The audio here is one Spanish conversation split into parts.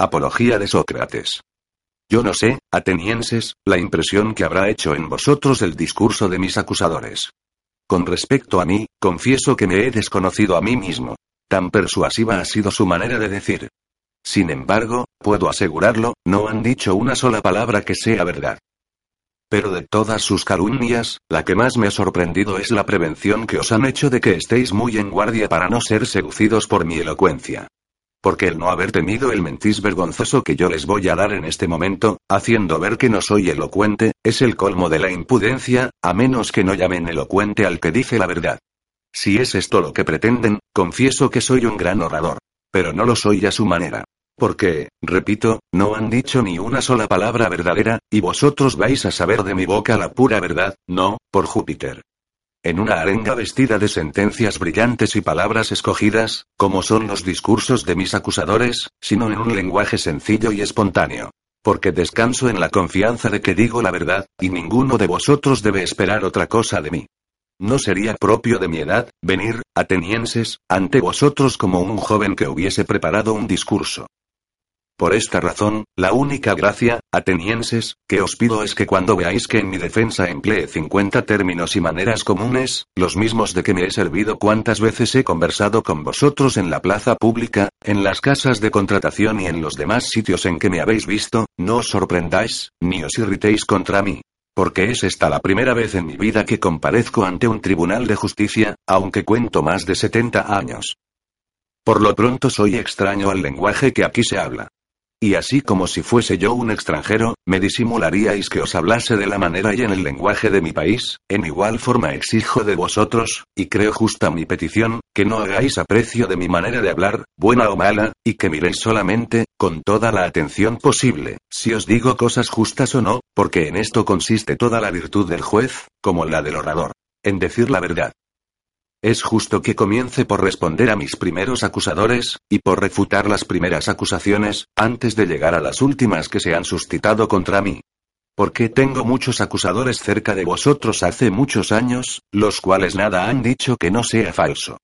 Apología de Sócrates. Yo no sé, atenienses, la impresión que habrá hecho en vosotros el discurso de mis acusadores. Con respecto a mí, confieso que me he desconocido a mí mismo. Tan persuasiva ha sido su manera de decir. Sin embargo, puedo asegurarlo, no han dicho una sola palabra que sea verdad. Pero de todas sus calumnias, la que más me ha sorprendido es la prevención que os han hecho de que estéis muy en guardia para no ser seducidos por mi elocuencia. Porque el no haber temido el mentís vergonzoso que yo les voy a dar en este momento, haciendo ver que no soy elocuente, es el colmo de la impudencia, a menos que no llamen elocuente al que dice la verdad. Si es esto lo que pretenden, confieso que soy un gran orador. Pero no lo soy a su manera. Porque, repito, no han dicho ni una sola palabra verdadera, y vosotros vais a saber de mi boca la pura verdad, no, por Júpiter. En una arenga vestida de sentencias brillantes y palabras escogidas, como son los discursos de mis acusadores, sino en un lenguaje sencillo y espontáneo. Porque descanso en la confianza de que digo la verdad, y ninguno de vosotros debe esperar otra cosa de mí. No sería propio de mi edad, venir, atenienses, ante vosotros como un joven que hubiese preparado un discurso. Por esta razón, la única gracia, atenienses, que os pido es que cuando veáis que en mi defensa emplee 50 términos y maneras comunes, los mismos de que me he servido cuantas veces he conversado con vosotros en la plaza pública, en las casas de contratación y en los demás sitios en que me habéis visto, no os sorprendáis, ni os irritéis contra mí. Porque es esta la primera vez en mi vida que comparezco ante un tribunal de justicia, aunque cuento más de 70 años. Por lo pronto soy extraño al lenguaje que aquí se habla. Y así como si fuese yo un extranjero, me disimularíais que os hablase de la manera y en el lenguaje de mi país, en igual forma exijo de vosotros, y creo justa mi petición, que no hagáis aprecio de mi manera de hablar, buena o mala, y que miréis solamente, con toda la atención posible, si os digo cosas justas o no, porque en esto consiste toda la virtud del juez, como la del orador. En decir la verdad. Es justo que comience por responder a mis primeros acusadores, y por refutar las primeras acusaciones, antes de llegar a las últimas que se han suscitado contra mí. Porque tengo muchos acusadores cerca de vosotros hace muchos años, los cuales nada han dicho que no sea falso.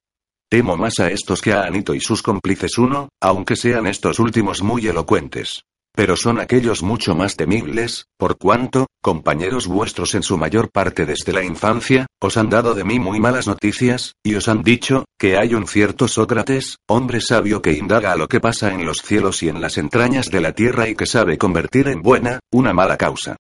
Temo más a estos que a Anito y sus cómplices uno, aunque sean estos últimos muy elocuentes. Pero son aquellos mucho más temibles, por cuanto, compañeros vuestros en su mayor parte desde la infancia, os han dado de mí muy malas noticias, y os han dicho, que hay un cierto Sócrates, hombre sabio que indaga lo que pasa en los cielos y en las entrañas de la tierra y que sabe convertir en buena, una mala causa.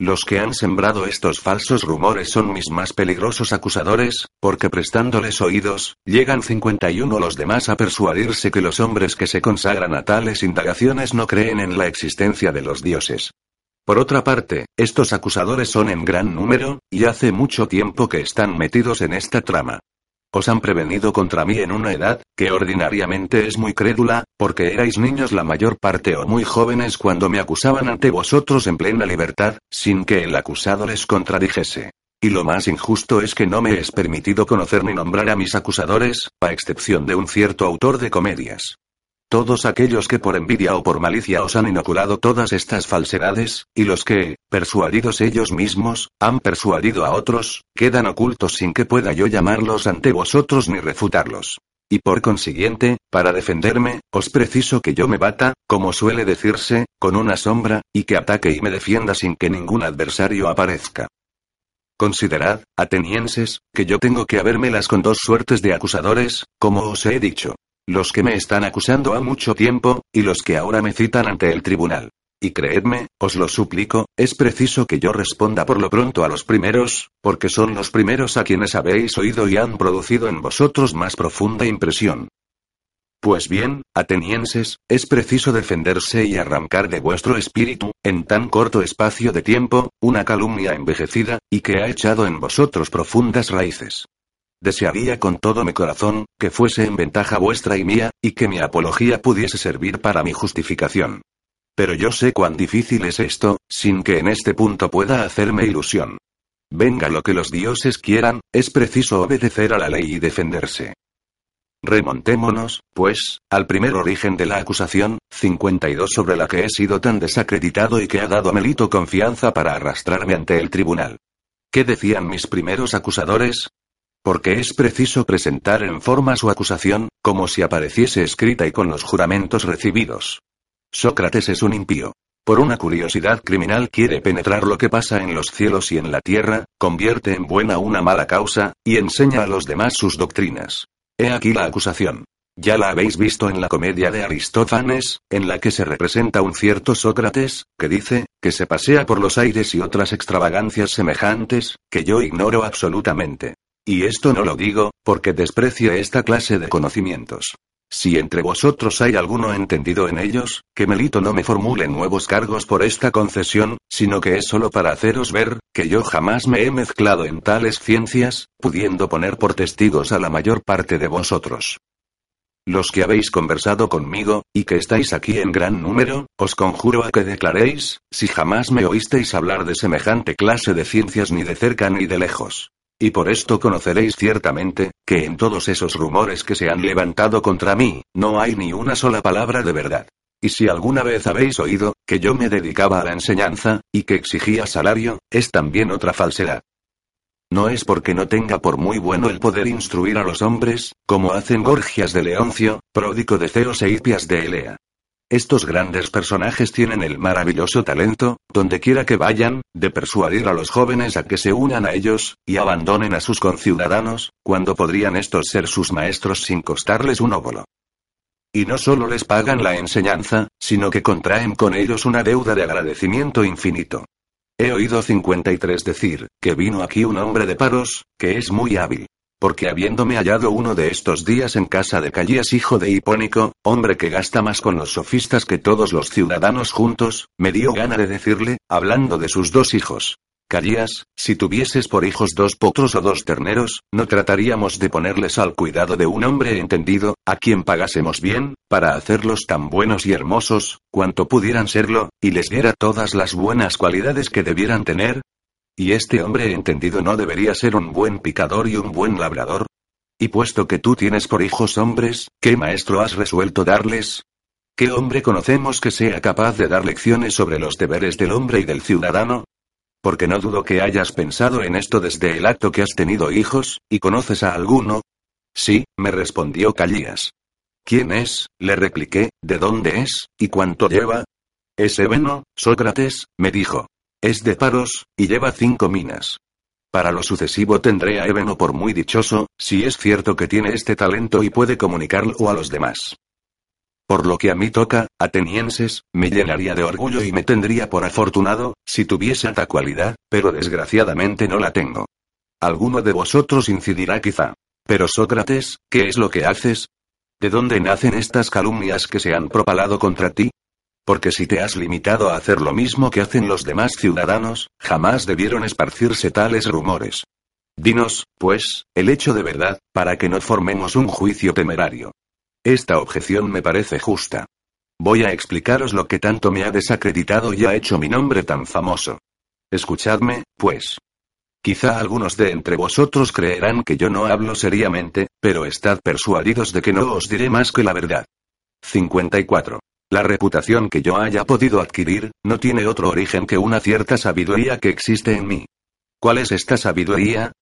Los que han sembrado estos falsos rumores son mis más peligrosos acusadores, porque prestándoles oídos, llegan 51 los demás a persuadirse que los hombres que se consagran a tales indagaciones no creen en la existencia de los dioses. Por otra parte, estos acusadores son en gran número, y hace mucho tiempo que están metidos en esta trama. Os han prevenido contra mí en una edad, que ordinariamente es muy crédula, porque erais niños la mayor parte o muy jóvenes cuando me acusaban ante vosotros en plena libertad, sin que el acusado les contradijese. Y lo más injusto es que no me es permitido conocer ni nombrar a mis acusadores, a excepción de un cierto autor de comedias. Todos aquellos que por envidia o por malicia os han inoculado todas estas falsedades, y los que, persuadidos ellos mismos, han persuadido a otros, quedan ocultos sin que pueda yo llamarlos ante vosotros ni refutarlos. Y por consiguiente, para defenderme, os preciso que yo me bata, como suele decirse, con una sombra, y que ataque y me defienda sin que ningún adversario aparezca. Considerad, atenienses, que yo tengo que habérmelas con dos suertes de acusadores, como os he dicho. Los que me están acusando ha mucho tiempo, y los que ahora me citan ante el tribunal. Y creedme, os lo suplico, es preciso que yo responda por lo pronto a los primeros, porque son los primeros a quienes habéis oído y han producido en vosotros más profunda impresión. Pues bien, atenienses, es preciso defenderse y arrancar de vuestro espíritu, en tan corto espacio de tiempo, una calumnia envejecida, y que ha echado en vosotros profundas raíces. Desearía con todo mi corazón, que fuese en ventaja vuestra y mía, y que mi apología pudiese servir para mi justificación. Pero yo sé cuán difícil es esto, sin que en este punto pueda hacerme ilusión. Venga lo que los dioses quieran, es preciso obedecer a la ley y defenderse. Remontémonos, pues, al primer origen de la acusación, 52 sobre la que he sido tan desacreditado y que ha dado a Melito confianza para arrastrarme ante el tribunal. ¿Qué decían mis primeros acusadores? Porque es preciso presentar en forma su acusación, como si apareciese escrita y con los juramentos recibidos. Sócrates es un impío. Por una curiosidad criminal quiere penetrar lo que pasa en los cielos y en la tierra, convierte en buena una mala causa, y enseña a los demás sus doctrinas. He aquí la acusación. Ya la habéis visto en la comedia de Aristófanes, en la que se representa un cierto Sócrates, que dice, que se pasea por los aires y otras extravagancias semejantes, que yo ignoro absolutamente. Y esto no lo digo, porque desprecio esta clase de conocimientos. Si entre vosotros hay alguno entendido en ellos, que Melito no me formule nuevos cargos por esta concesión, sino que es solo para haceros ver, que yo jamás me he mezclado en tales ciencias, pudiendo poner por testigos a la mayor parte de vosotros. Los que habéis conversado conmigo, y que estáis aquí en gran número, os conjuro a que declaréis, si jamás me oísteis hablar de semejante clase de ciencias ni de cerca ni de lejos. Y por esto conoceréis ciertamente, que en todos esos rumores que se han levantado contra mí, no hay ni una sola palabra de verdad. Y si alguna vez habéis oído, que yo me dedicaba a la enseñanza, y que exigía salario, es también otra falsedad. No es porque no tenga por muy bueno el poder instruir a los hombres, como hacen Gorgias de Leoncio, pródico de Ceos e Hipias de Elea. Estos grandes personajes tienen el maravilloso talento, donde quiera que vayan, de persuadir a los jóvenes a que se unan a ellos, y abandonen a sus conciudadanos, cuando podrían estos ser sus maestros sin costarles un óvulo. Y no solo les pagan la enseñanza, sino que contraen con ellos una deuda de agradecimiento infinito. He oído 53 decir, que vino aquí un hombre de paros, que es muy hábil. Porque habiéndome hallado uno de estos días en casa de Callías hijo de Hipónico, hombre que gasta más con los sofistas que todos los ciudadanos juntos, me dio gana de decirle, hablando de sus dos hijos. Callías, si tuvieses por hijos dos potros o dos terneros, no trataríamos de ponerles al cuidado de un hombre entendido, a quien pagásemos bien, para hacerlos tan buenos y hermosos, cuanto pudieran serlo, y les diera todas las buenas cualidades que debieran tener, ¿Y este hombre entendido no debería ser un buen picador y un buen labrador? Y puesto que tú tienes por hijos hombres, ¿qué maestro has resuelto darles? ¿Qué hombre conocemos que sea capaz de dar lecciones sobre los deberes del hombre y del ciudadano? Porque no dudo que hayas pensado en esto desde el acto que has tenido hijos, y conoces a alguno. Sí, me respondió Callías. ¿Quién es? le repliqué, ¿de dónde es? ¿Y cuánto lleva? Es Ebeno, Sócrates, me dijo. Es de paros, y lleva cinco minas. Para lo sucesivo tendré a Ebeno por muy dichoso, si es cierto que tiene este talento y puede comunicarlo a los demás. Por lo que a mí toca, atenienses, me llenaría de orgullo y me tendría por afortunado, si tuviese esta cualidad, pero desgraciadamente no la tengo. Alguno de vosotros incidirá quizá. Pero Sócrates, ¿qué es lo que haces? ¿De dónde nacen estas calumnias que se han propalado contra ti? Porque si te has limitado a hacer lo mismo que hacen los demás ciudadanos, jamás debieron esparcirse tales rumores. Dinos, pues, el hecho de verdad, para que no formemos un juicio temerario. Esta objeción me parece justa. Voy a explicaros lo que tanto me ha desacreditado y ha hecho mi nombre tan famoso. Escuchadme, pues. Quizá algunos de entre vosotros creerán que yo no hablo seriamente, pero estad persuadidos de que no os diré más que la verdad. 54. La reputación que yo haya podido adquirir, no tiene otro origen que una cierta sabiduría que existe en mí. ¿Cuál es esta sabiduría?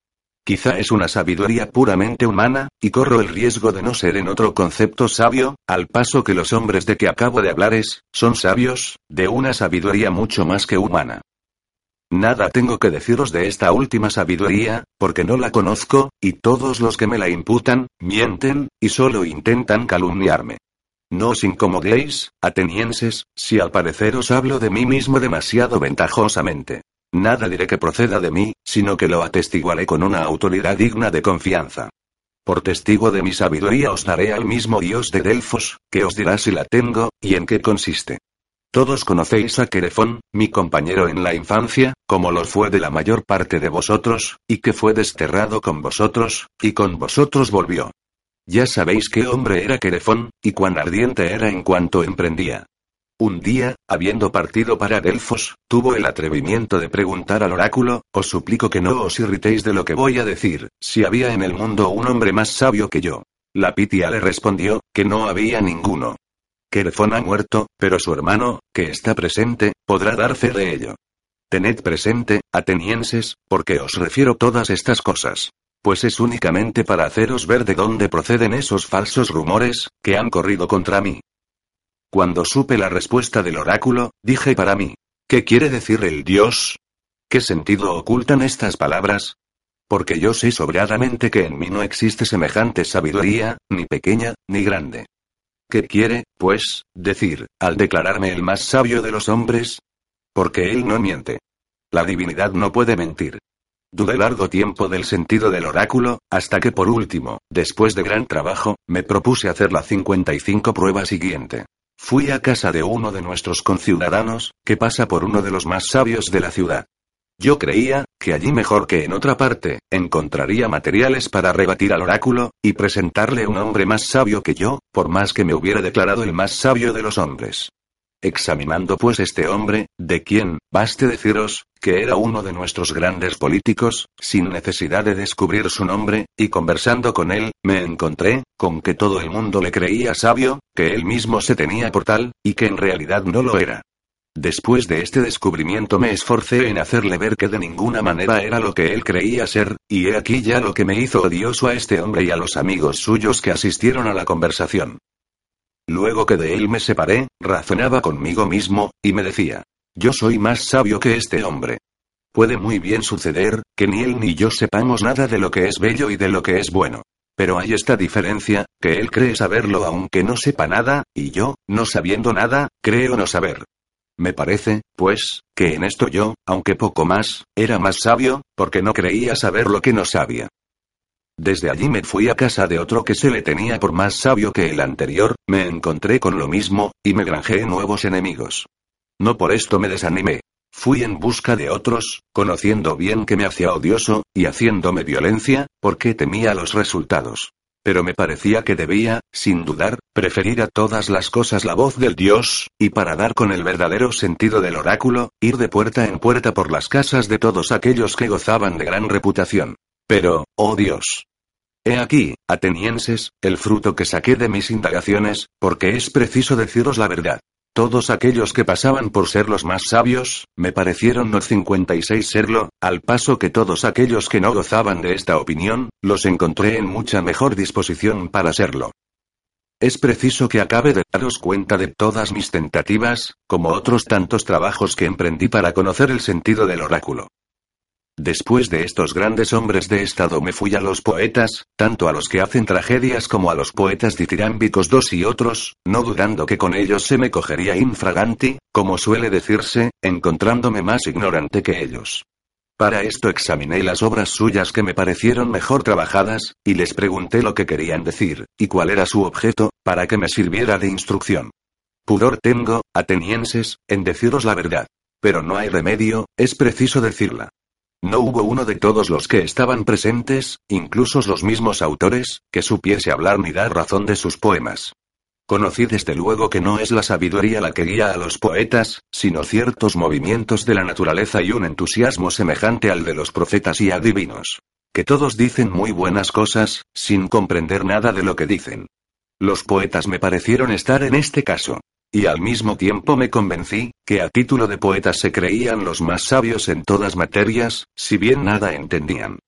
Quizá es una sabiduría puramente humana, y corro el riesgo de no ser en otro concepto sabio, al paso que los hombres de que acabo de hablar es, son sabios, de una sabiduría mucho más que humana. Nada tengo que deciros de esta última sabiduría, porque no la conozco, y todos los que me la imputan, mienten, y solo intentan calumniarme. No os incomodéis, atenienses, si al parecer os hablo de mí mismo demasiado ventajosamente. Nada diré que proceda de mí, sino que lo atestiguaré con una autoridad digna de confianza. Por testigo de mi sabiduría os daré al mismo Dios de Delfos, que os dirá si la tengo, y en qué consiste. Todos conocéis a Querefón, mi compañero en la infancia, como lo fue de la mayor parte de vosotros, y que fue desterrado con vosotros, y con vosotros volvió. Ya sabéis qué hombre era Querefón, y cuán ardiente era en cuanto emprendía. Un día, habiendo partido para Delfos, tuvo el atrevimiento de preguntar al oráculo, os suplico que no os irritéis de lo que voy a decir, si había en el mundo un hombre más sabio que yo. La Pitia le respondió, que no había ninguno. Querefón ha muerto, pero su hermano, que está presente, podrá dar fe de ello. Tened presente, atenienses, porque os refiero todas estas cosas pues es únicamente para haceros ver de dónde proceden esos falsos rumores, que han corrido contra mí. Cuando supe la respuesta del oráculo, dije para mí, ¿qué quiere decir el Dios? ¿Qué sentido ocultan estas palabras? Porque yo sé sobradamente que en mí no existe semejante sabiduría, ni pequeña, ni grande. ¿Qué quiere, pues, decir, al declararme el más sabio de los hombres? Porque él no miente. La divinidad no puede mentir. Dudé largo tiempo del sentido del oráculo, hasta que por último, después de gran trabajo, me propuse hacer la 55 prueba siguiente. Fui a casa de uno de nuestros conciudadanos, que pasa por uno de los más sabios de la ciudad. Yo creía, que allí mejor que en otra parte, encontraría materiales para rebatir al oráculo, y presentarle un hombre más sabio que yo, por más que me hubiera declarado el más sabio de los hombres. Examinando pues este hombre, de quien, baste deciros, que era uno de nuestros grandes políticos, sin necesidad de descubrir su nombre, y conversando con él, me encontré, con que todo el mundo le creía sabio, que él mismo se tenía por tal, y que en realidad no lo era. Después de este descubrimiento me esforcé en hacerle ver que de ninguna manera era lo que él creía ser, y he aquí ya lo que me hizo odioso a este hombre y a los amigos suyos que asistieron a la conversación. Luego que de él me separé, razonaba conmigo mismo, y me decía, yo soy más sabio que este hombre. Puede muy bien suceder, que ni él ni yo sepamos nada de lo que es bello y de lo que es bueno. Pero hay esta diferencia, que él cree saberlo aunque no sepa nada, y yo, no sabiendo nada, creo no saber. Me parece, pues, que en esto yo, aunque poco más, era más sabio, porque no creía saber lo que no sabía. Desde allí me fui a casa de otro que se le tenía por más sabio que el anterior, me encontré con lo mismo, y me granjeé nuevos enemigos. No por esto me desanimé. Fui en busca de otros, conociendo bien que me hacía odioso, y haciéndome violencia, porque temía los resultados pero me parecía que debía, sin dudar, preferir a todas las cosas la voz del Dios, y para dar con el verdadero sentido del oráculo, ir de puerta en puerta por las casas de todos aquellos que gozaban de gran reputación. Pero, oh Dios. He aquí, atenienses, el fruto que saqué de mis indagaciones, porque es preciso deciros la verdad. Todos aquellos que pasaban por ser los más sabios, me parecieron no 56 serlo, al paso que todos aquellos que no gozaban de esta opinión, los encontré en mucha mejor disposición para serlo. Es preciso que acabe de daros cuenta de todas mis tentativas, como otros tantos trabajos que emprendí para conocer el sentido del oráculo. Después de estos grandes hombres de Estado me fui a los poetas, tanto a los que hacen tragedias como a los poetas ditirámbicos dos y otros, no dudando que con ellos se me cogería infraganti, como suele decirse, encontrándome más ignorante que ellos. Para esto examiné las obras suyas que me parecieron mejor trabajadas, y les pregunté lo que querían decir, y cuál era su objeto, para que me sirviera de instrucción. Pudor tengo, atenienses, en deciros la verdad. Pero no hay remedio, es preciso decirla. No hubo uno de todos los que estaban presentes, incluso los mismos autores, que supiese hablar ni dar razón de sus poemas. Conocí desde luego que no es la sabiduría la que guía a los poetas, sino ciertos movimientos de la naturaleza y un entusiasmo semejante al de los profetas y adivinos. Que todos dicen muy buenas cosas, sin comprender nada de lo que dicen. Los poetas me parecieron estar en este caso. Y al mismo tiempo me convencí, que a título de poetas se creían los más sabios en todas materias, si bien nada entendían.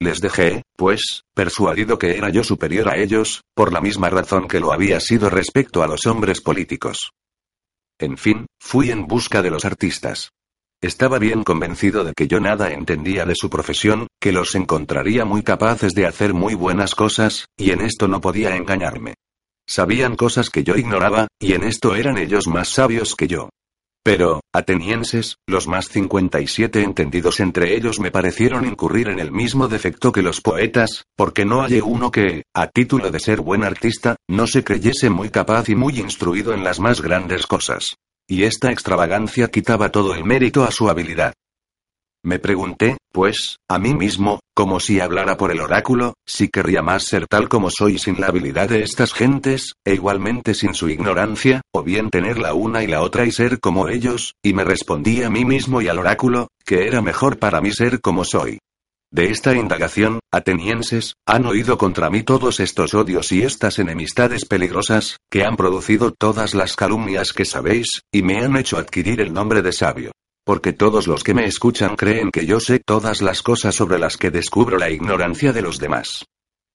Les dejé, pues, persuadido que era yo superior a ellos, por la misma razón que lo había sido respecto a los hombres políticos. En fin, fui en busca de los artistas. Estaba bien convencido de que yo nada entendía de su profesión, que los encontraría muy capaces de hacer muy buenas cosas, y en esto no podía engañarme. Sabían cosas que yo ignoraba, y en esto eran ellos más sabios que yo. Pero, atenienses, los más 57 entendidos entre ellos me parecieron incurrir en el mismo defecto que los poetas, porque no hallé uno que, a título de ser buen artista, no se creyese muy capaz y muy instruido en las más grandes cosas. Y esta extravagancia quitaba todo el mérito a su habilidad. Me pregunté, pues, a mí mismo, como si hablara por el oráculo, si querría más ser tal como soy sin la habilidad de estas gentes, e igualmente sin su ignorancia, o bien tener la una y la otra y ser como ellos, y me respondí a mí mismo y al oráculo, que era mejor para mí ser como soy. De esta indagación, atenienses, han oído contra mí todos estos odios y estas enemistades peligrosas, que han producido todas las calumnias que sabéis, y me han hecho adquirir el nombre de sabio. Porque todos los que me escuchan creen que yo sé todas las cosas sobre las que descubro la ignorancia de los demás.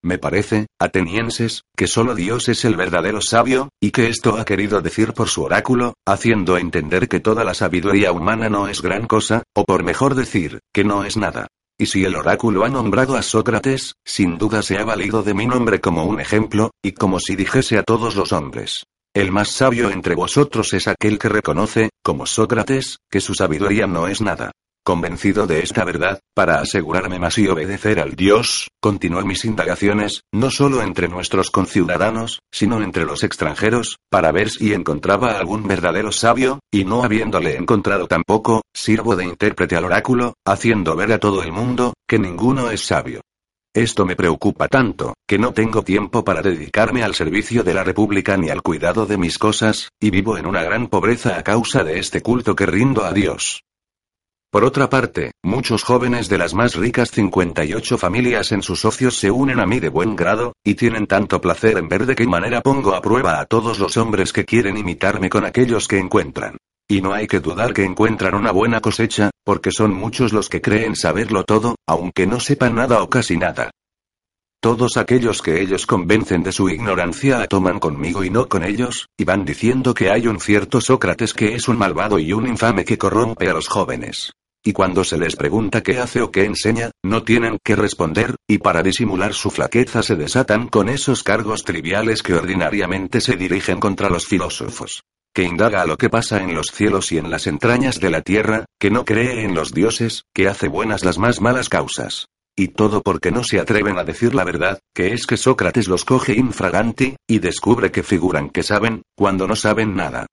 Me parece, atenienses, que solo Dios es el verdadero sabio, y que esto ha querido decir por su oráculo, haciendo entender que toda la sabiduría humana no es gran cosa, o por mejor decir, que no es nada. Y si el oráculo ha nombrado a Sócrates, sin duda se ha valido de mi nombre como un ejemplo, y como si dijese a todos los hombres. El más sabio entre vosotros es aquel que reconoce, como Sócrates, que su sabiduría no es nada. Convencido de esta verdad, para asegurarme más y obedecer al Dios, continué mis indagaciones, no solo entre nuestros conciudadanos, sino entre los extranjeros, para ver si encontraba algún verdadero sabio, y no habiéndole encontrado tampoco, sirvo de intérprete al oráculo, haciendo ver a todo el mundo, que ninguno es sabio. Esto me preocupa tanto, que no tengo tiempo para dedicarme al servicio de la República ni al cuidado de mis cosas, y vivo en una gran pobreza a causa de este culto que rindo a Dios. Por otra parte, muchos jóvenes de las más ricas 58 familias en sus socios se unen a mí de buen grado, y tienen tanto placer en ver de qué manera pongo a prueba a todos los hombres que quieren imitarme con aquellos que encuentran. Y no hay que dudar que encuentran una buena cosecha, porque son muchos los que creen saberlo todo, aunque no sepan nada o casi nada. Todos aquellos que ellos convencen de su ignorancia toman conmigo y no con ellos, y van diciendo que hay un cierto Sócrates que es un malvado y un infame que corrompe a los jóvenes. Y cuando se les pregunta qué hace o qué enseña, no tienen que responder, y para disimular su flaqueza se desatan con esos cargos triviales que ordinariamente se dirigen contra los filósofos. Que indaga a lo que pasa en los cielos y en las entrañas de la tierra, que no cree en los dioses, que hace buenas las más malas causas. Y todo porque no se atreven a decir la verdad, que es que Sócrates los coge infraganti, y descubre que figuran que saben, cuando no saben nada.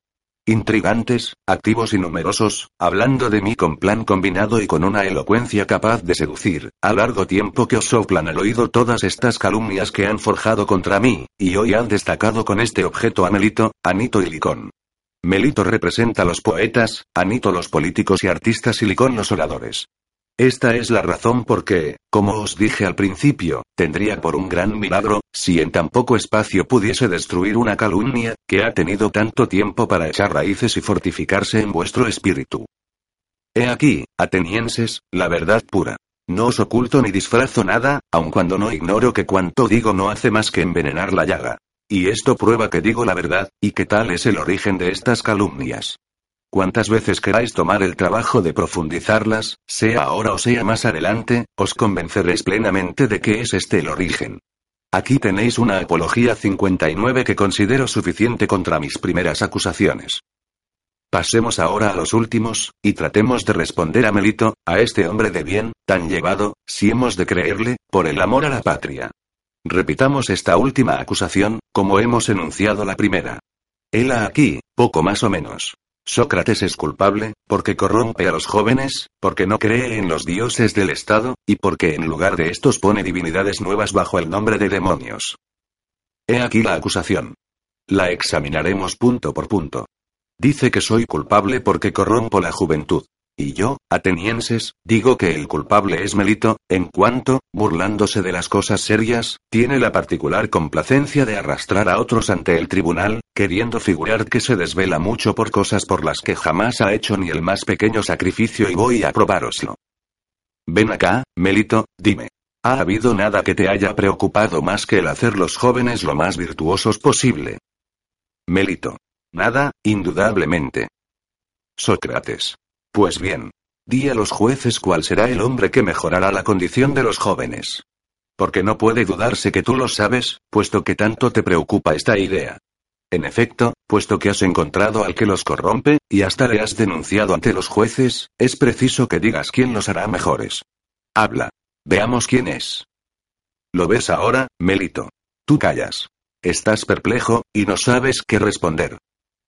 Intrigantes, activos y numerosos, hablando de mí con plan combinado y con una elocuencia capaz de seducir, a largo tiempo que os soplan al oído todas estas calumnias que han forjado contra mí, y hoy han destacado con este objeto a Melito, Anito y Licón. Melito representa a los poetas, Anito los políticos y artistas y Licón los oradores. Esta es la razón por qué, como os dije al principio, tendría por un gran milagro, si en tan poco espacio pudiese destruir una calumnia, que ha tenido tanto tiempo para echar raíces y fortificarse en vuestro espíritu. He aquí, atenienses, la verdad pura. No os oculto ni disfrazo nada, aun cuando no ignoro que cuanto digo no hace más que envenenar la llaga. Y esto prueba que digo la verdad, y que tal es el origen de estas calumnias. Cuantas veces queráis tomar el trabajo de profundizarlas, sea ahora o sea más adelante, os convenceréis plenamente de que es este el origen. Aquí tenéis una apología 59 que considero suficiente contra mis primeras acusaciones. Pasemos ahora a los últimos, y tratemos de responder a Melito, a este hombre de bien, tan llevado, si hemos de creerle, por el amor a la patria. Repitamos esta última acusación, como hemos enunciado la primera. Hela aquí, poco más o menos. Sócrates es culpable, porque corrompe a los jóvenes, porque no cree en los dioses del Estado, y porque en lugar de estos pone divinidades nuevas bajo el nombre de demonios. He aquí la acusación. La examinaremos punto por punto. Dice que soy culpable porque corrompo la juventud. Y yo, atenienses, digo que el culpable es Melito, en cuanto, burlándose de las cosas serias, tiene la particular complacencia de arrastrar a otros ante el tribunal, queriendo figurar que se desvela mucho por cosas por las que jamás ha hecho ni el más pequeño sacrificio y voy a probároslo. Ven acá, Melito, dime. ¿Ha habido nada que te haya preocupado más que el hacer los jóvenes lo más virtuosos posible? Melito. Nada, indudablemente. Sócrates. Pues bien. Di a los jueces cuál será el hombre que mejorará la condición de los jóvenes. Porque no puede dudarse que tú lo sabes, puesto que tanto te preocupa esta idea. En efecto, puesto que has encontrado al que los corrompe, y hasta le has denunciado ante los jueces, es preciso que digas quién los hará mejores. Habla. Veamos quién es. ¿Lo ves ahora, Melito? Tú callas. Estás perplejo, y no sabes qué responder.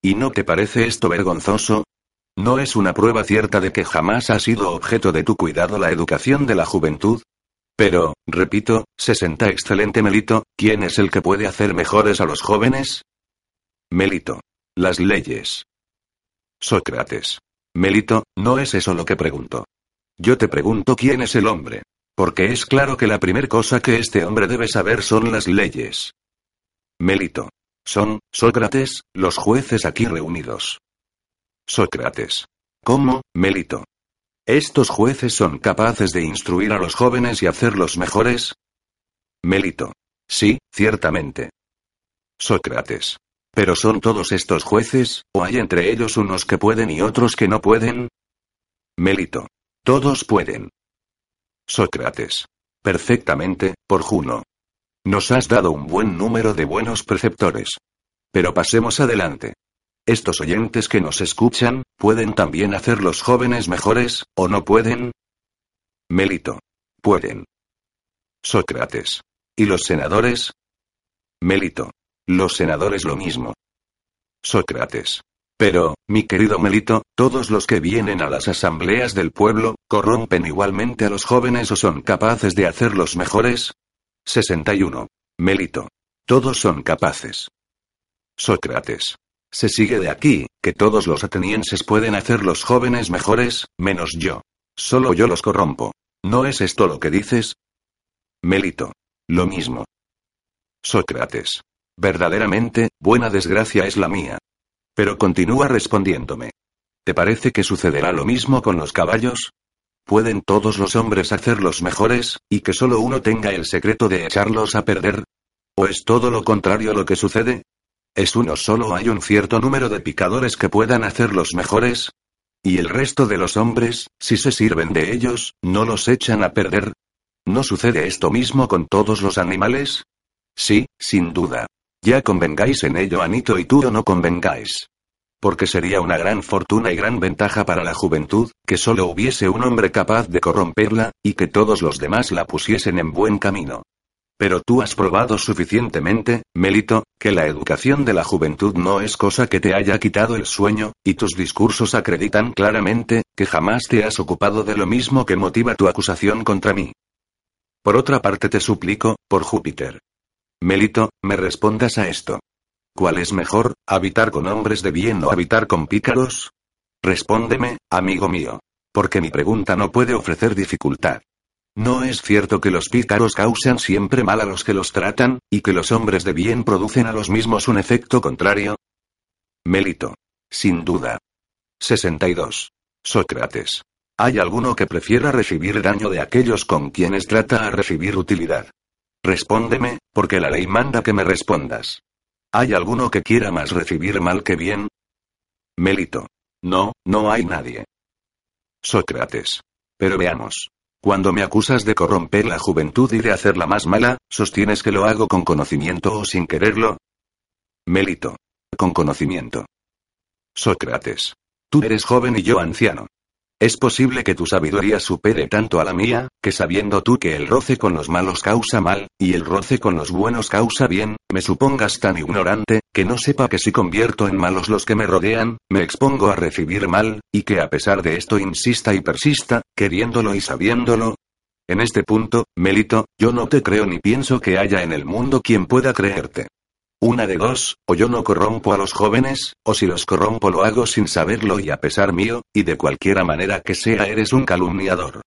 ¿Y no te parece esto vergonzoso? ¿No es una prueba cierta de que jamás ha sido objeto de tu cuidado la educación de la juventud? Pero, repito, se senta excelente Melito, ¿quién es el que puede hacer mejores a los jóvenes? Melito. Las leyes. Sócrates. Melito, no es eso lo que pregunto. Yo te pregunto quién es el hombre. Porque es claro que la primer cosa que este hombre debe saber son las leyes. Melito. Son, Sócrates, los jueces aquí reunidos. Sócrates. ¿Cómo, Melito? ¿Estos jueces son capaces de instruir a los jóvenes y hacerlos mejores? Melito. Sí, ciertamente. Sócrates. ¿Pero son todos estos jueces, o hay entre ellos unos que pueden y otros que no pueden? Melito. Todos pueden. Sócrates. Perfectamente, por Juno. Nos has dado un buen número de buenos preceptores. Pero pasemos adelante. Estos oyentes que nos escuchan, ¿pueden también hacer los jóvenes mejores, o no pueden? Melito. Pueden. Sócrates. ¿Y los senadores? Melito. Los senadores lo mismo. Sócrates. Pero, mi querido Melito, todos los que vienen a las asambleas del pueblo, ¿corrompen igualmente a los jóvenes o son capaces de hacerlos mejores? 61. Melito. Todos son capaces. Sócrates. Se sigue de aquí, que todos los atenienses pueden hacer los jóvenes mejores, menos yo. Solo yo los corrompo. ¿No es esto lo que dices? Melito. Lo mismo. Sócrates. Verdaderamente, buena desgracia es la mía. Pero continúa respondiéndome. ¿Te parece que sucederá lo mismo con los caballos? ¿Pueden todos los hombres hacerlos mejores, y que solo uno tenga el secreto de echarlos a perder? ¿O es todo lo contrario lo que sucede? ¿Es uno solo hay un cierto número de picadores que puedan hacerlos mejores? ¿Y el resto de los hombres, si se sirven de ellos, no los echan a perder? ¿No sucede esto mismo con todos los animales? Sí, sin duda. Ya convengáis en ello Anito y tú o no convengáis. Porque sería una gran fortuna y gran ventaja para la juventud, que solo hubiese un hombre capaz de corromperla, y que todos los demás la pusiesen en buen camino. Pero tú has probado suficientemente, Melito, que la educación de la juventud no es cosa que te haya quitado el sueño, y tus discursos acreditan claramente, que jamás te has ocupado de lo mismo que motiva tu acusación contra mí. Por otra parte te suplico, por Júpiter. Melito, me respondas a esto. ¿Cuál es mejor, habitar con hombres de bien o habitar con pícaros? Respóndeme, amigo mío. Porque mi pregunta no puede ofrecer dificultad. ¿No es cierto que los pícaros causan siempre mal a los que los tratan, y que los hombres de bien producen a los mismos un efecto contrario? Melito. Sin duda. 62. Sócrates. ¿Hay alguno que prefiera recibir daño de aquellos con quienes trata a recibir utilidad? Respóndeme, porque la ley manda que me respondas. ¿Hay alguno que quiera más recibir mal que bien? Melito. No, no hay nadie. Sócrates. Pero veamos. Cuando me acusas de corromper la juventud y de hacerla más mala, ¿sostienes que lo hago con conocimiento o sin quererlo? Melito. Con conocimiento. Sócrates. Tú eres joven y yo anciano. Es posible que tu sabiduría supere tanto a la mía, que sabiendo tú que el roce con los malos causa mal, y el roce con los buenos causa bien, me supongas tan ignorante, que no sepa que si convierto en malos los que me rodean, me expongo a recibir mal, y que a pesar de esto insista y persista, queriéndolo y sabiéndolo. En este punto, Melito, yo no te creo ni pienso que haya en el mundo quien pueda creerte. Una de dos, o yo no corrompo a los jóvenes, o si los corrompo lo hago sin saberlo y a pesar mío, y de cualquiera manera que sea eres un calumniador.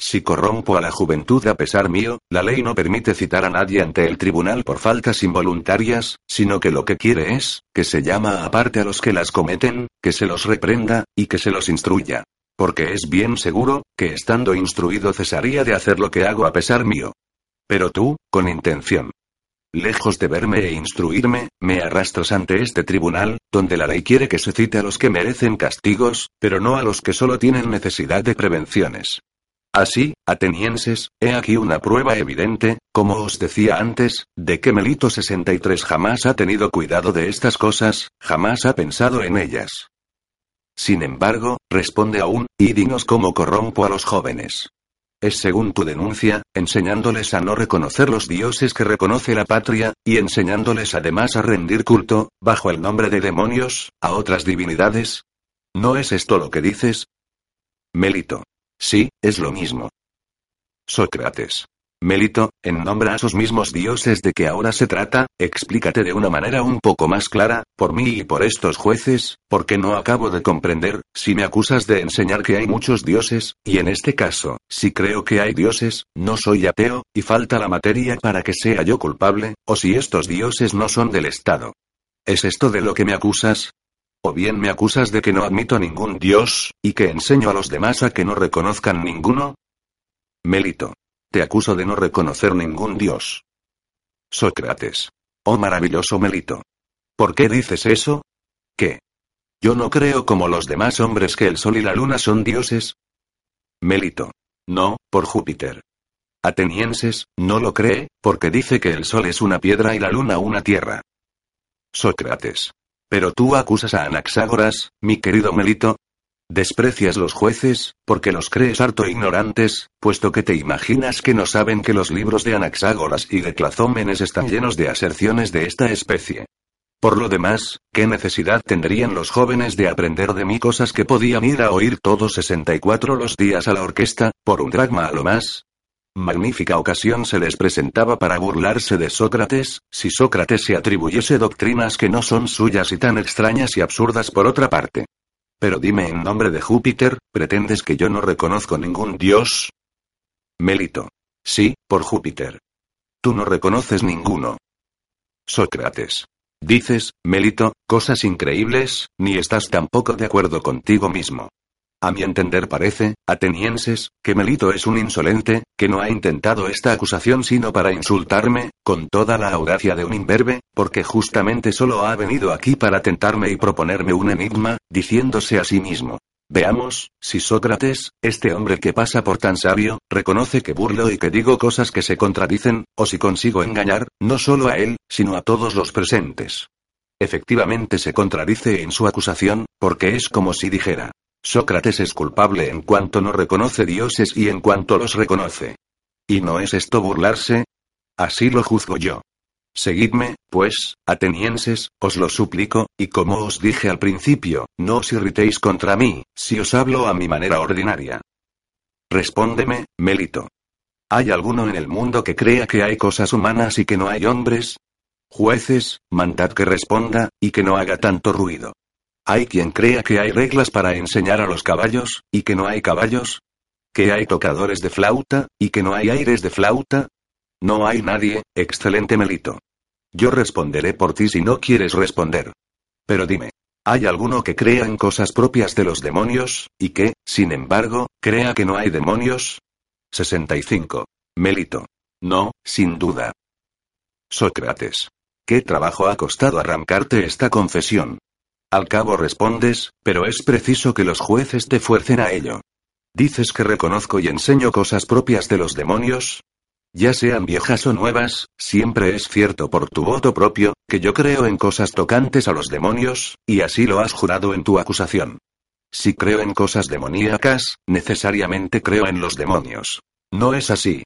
Si corrompo a la juventud a pesar mío, la ley no permite citar a nadie ante el tribunal por faltas involuntarias, sino que lo que quiere es, que se llama aparte a los que las cometen, que se los reprenda, y que se los instruya. Porque es bien seguro, que estando instruido cesaría de hacer lo que hago a pesar mío. Pero tú, con intención, Lejos de verme e instruirme, me arrastras ante este tribunal, donde la ley quiere que se cite a los que merecen castigos, pero no a los que solo tienen necesidad de prevenciones. Así, atenienses, he aquí una prueba evidente, como os decía antes, de que Melito 63 jamás ha tenido cuidado de estas cosas, jamás ha pensado en ellas. Sin embargo, responde aún, y dinos cómo corrompo a los jóvenes. Es según tu denuncia, enseñándoles a no reconocer los dioses que reconoce la patria, y enseñándoles además a rendir culto, bajo el nombre de demonios, a otras divinidades. ¿No es esto lo que dices? Melito. Sí, es lo mismo. Sócrates. Melito, en nombre a esos mismos dioses de que ahora se trata, explícate de una manera un poco más clara, por mí y por estos jueces, porque no acabo de comprender, si me acusas de enseñar que hay muchos dioses, y en este caso, si creo que hay dioses, no soy ateo, y falta la materia para que sea yo culpable, o si estos dioses no son del Estado. ¿Es esto de lo que me acusas? ¿O bien me acusas de que no admito ningún dios, y que enseño a los demás a que no reconozcan ninguno? Melito. Te acuso de no reconocer ningún dios. Sócrates. Oh maravilloso Melito. ¿Por qué dices eso? ¿Qué? Yo no creo como los demás hombres que el sol y la luna son dioses. Melito. No, por Júpiter. Atenienses, no lo cree, porque dice que el sol es una piedra y la luna una tierra. Sócrates. Pero tú acusas a Anaxágoras, mi querido Melito, Desprecias los jueces, porque los crees harto ignorantes, puesto que te imaginas que no saben que los libros de Anaxágoras y de Clazómenes están llenos de aserciones de esta especie. Por lo demás, ¿qué necesidad tendrían los jóvenes de aprender de mí cosas que podían ir a oír todos 64 los días a la orquesta, por un dragma a lo más? Magnífica ocasión se les presentaba para burlarse de Sócrates, si Sócrates se atribuyese doctrinas que no son suyas y tan extrañas y absurdas por otra parte. Pero dime en nombre de Júpiter, ¿pretendes que yo no reconozco ningún dios? Melito. Sí, por Júpiter. Tú no reconoces ninguno. Sócrates. Dices, Melito, cosas increíbles, ni estás tampoco de acuerdo contigo mismo. A mi entender parece, atenienses, que Melito es un insolente, que no ha intentado esta acusación sino para insultarme, con toda la audacia de un imberbe, porque justamente solo ha venido aquí para tentarme y proponerme un enigma, diciéndose a sí mismo. Veamos, si Sócrates, este hombre que pasa por tan sabio, reconoce que burlo y que digo cosas que se contradicen, o si consigo engañar, no solo a él, sino a todos los presentes. Efectivamente se contradice en su acusación, porque es como si dijera, Sócrates es culpable en cuanto no reconoce dioses y en cuanto los reconoce. ¿Y no es esto burlarse? Así lo juzgo yo. Seguidme, pues, atenienses, os lo suplico, y como os dije al principio, no os irritéis contra mí, si os hablo a mi manera ordinaria. Respóndeme, Melito. ¿Hay alguno en el mundo que crea que hay cosas humanas y que no hay hombres? Jueces, mandad que responda, y que no haga tanto ruido. ¿Hay quien crea que hay reglas para enseñar a los caballos, y que no hay caballos? ¿Que hay tocadores de flauta, y que no hay aires de flauta? No hay nadie, excelente Melito. Yo responderé por ti si no quieres responder. Pero dime, ¿hay alguno que crea en cosas propias de los demonios, y que, sin embargo, crea que no hay demonios? 65. Melito. No, sin duda. Sócrates. ¿Qué trabajo ha costado arrancarte esta confesión? Al cabo respondes, pero es preciso que los jueces te fuercen a ello. Dices que reconozco y enseño cosas propias de los demonios. Ya sean viejas o nuevas, siempre es cierto por tu voto propio, que yo creo en cosas tocantes a los demonios, y así lo has jurado en tu acusación. Si creo en cosas demoníacas, necesariamente creo en los demonios. ¿No es así?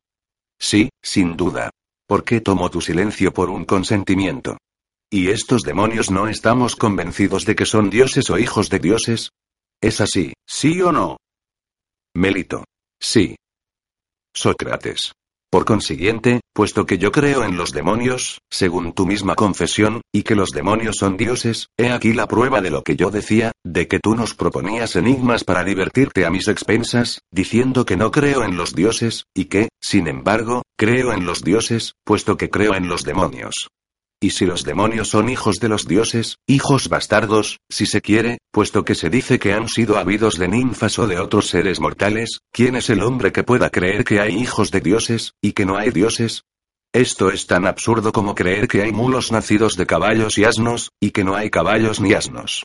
Sí, sin duda. ¿Por qué tomo tu silencio por un consentimiento? ¿Y estos demonios no estamos convencidos de que son dioses o hijos de dioses? ¿Es así, sí o no? Melito. Sí. Sócrates. Por consiguiente, puesto que yo creo en los demonios, según tu misma confesión, y que los demonios son dioses, he aquí la prueba de lo que yo decía, de que tú nos proponías enigmas para divertirte a mis expensas, diciendo que no creo en los dioses, y que, sin embargo, creo en los dioses, puesto que creo en los demonios. Y si los demonios son hijos de los dioses, hijos bastardos, si se quiere, puesto que se dice que han sido habidos de ninfas o de otros seres mortales, ¿quién es el hombre que pueda creer que hay hijos de dioses, y que no hay dioses? Esto es tan absurdo como creer que hay mulos nacidos de caballos y asnos, y que no hay caballos ni asnos.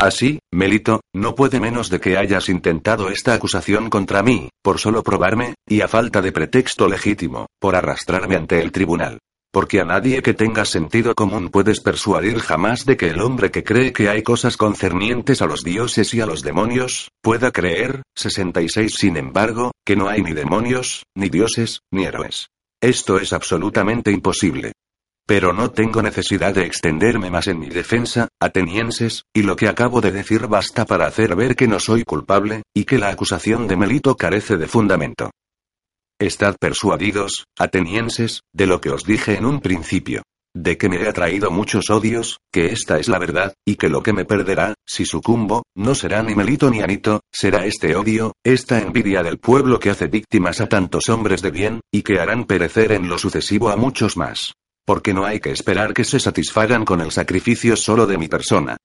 Así, Melito, no puede menos de que hayas intentado esta acusación contra mí, por solo probarme, y a falta de pretexto legítimo, por arrastrarme ante el tribunal. Porque a nadie que tenga sentido común puedes persuadir jamás de que el hombre que cree que hay cosas concernientes a los dioses y a los demonios, pueda creer, 66 sin embargo, que no hay ni demonios, ni dioses, ni héroes. Esto es absolutamente imposible. Pero no tengo necesidad de extenderme más en mi defensa, atenienses, y lo que acabo de decir basta para hacer ver que no soy culpable, y que la acusación de Melito carece de fundamento. Estad persuadidos, atenienses, de lo que os dije en un principio. De que me he atraído muchos odios, que esta es la verdad, y que lo que me perderá, si sucumbo, no será ni Melito ni Anito, será este odio, esta envidia del pueblo que hace víctimas a tantos hombres de bien, y que harán perecer en lo sucesivo a muchos más. Porque no hay que esperar que se satisfagan con el sacrificio solo de mi persona.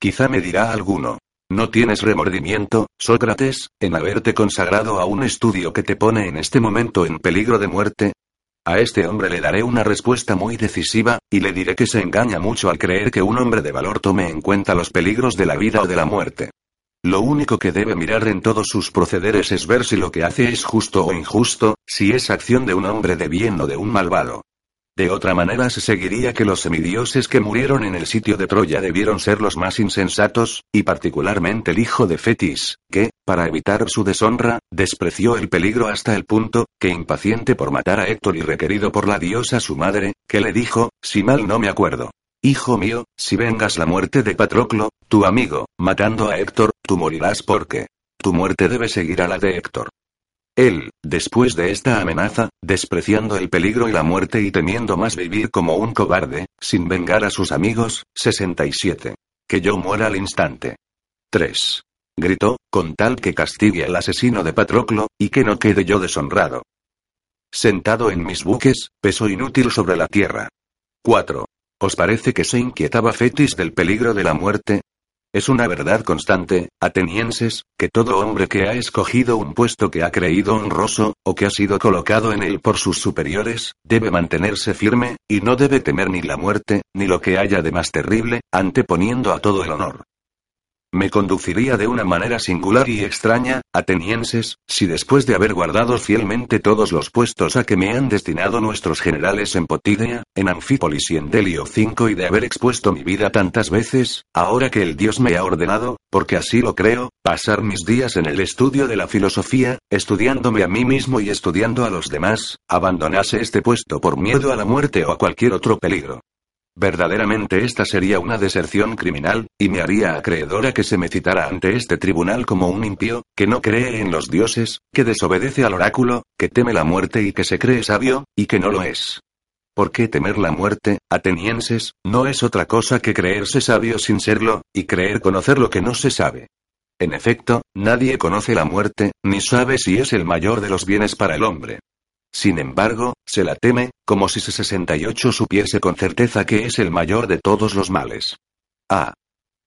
Quizá me dirá alguno, ¿No tienes remordimiento, Sócrates, en haberte consagrado a un estudio que te pone en este momento en peligro de muerte? A este hombre le daré una respuesta muy decisiva, y le diré que se engaña mucho al creer que un hombre de valor tome en cuenta los peligros de la vida o de la muerte. Lo único que debe mirar en todos sus procederes es ver si lo que hace es justo o injusto, si es acción de un hombre de bien o de un malvado. De otra manera se seguiría que los semidioses que murieron en el sitio de Troya debieron ser los más insensatos, y particularmente el hijo de Fetis, que, para evitar su deshonra, despreció el peligro hasta el punto, que impaciente por matar a Héctor y requerido por la diosa su madre, que le dijo, si mal no me acuerdo. Hijo mío, si vengas la muerte de Patroclo, tu amigo, matando a Héctor, tú morirás porque tu muerte debe seguir a la de Héctor. Él, después de esta amenaza, despreciando el peligro y la muerte y temiendo más vivir como un cobarde, sin vengar a sus amigos, 67. Que yo muera al instante. 3. Gritó, con tal que castigue al asesino de Patroclo, y que no quede yo deshonrado. Sentado en mis buques, peso inútil sobre la tierra. 4. ¿Os parece que se inquietaba Fetis del peligro de la muerte? Es una verdad constante, atenienses, que todo hombre que ha escogido un puesto que ha creído honroso, o que ha sido colocado en él por sus superiores, debe mantenerse firme, y no debe temer ni la muerte, ni lo que haya de más terrible, anteponiendo a todo el honor. Me conduciría de una manera singular y extraña, atenienses, si después de haber guardado fielmente todos los puestos a que me han destinado nuestros generales en Potidea, en Anfípolis y en Delio 5 y de haber expuesto mi vida tantas veces, ahora que el Dios me ha ordenado, porque así lo creo, pasar mis días en el estudio de la filosofía, estudiándome a mí mismo y estudiando a los demás, abandonase este puesto por miedo a la muerte o a cualquier otro peligro. Verdaderamente esta sería una deserción criminal, y me haría acreedora que se me citara ante este tribunal como un impío, que no cree en los dioses, que desobedece al oráculo, que teme la muerte y que se cree sabio, y que no lo es. ¿Por qué temer la muerte, atenienses, no es otra cosa que creerse sabio sin serlo, y creer conocer lo que no se sabe? En efecto, nadie conoce la muerte, ni sabe si es el mayor de los bienes para el hombre. Sin embargo, se la teme, como si se 68 supiese con certeza que es el mayor de todos los males. Ah.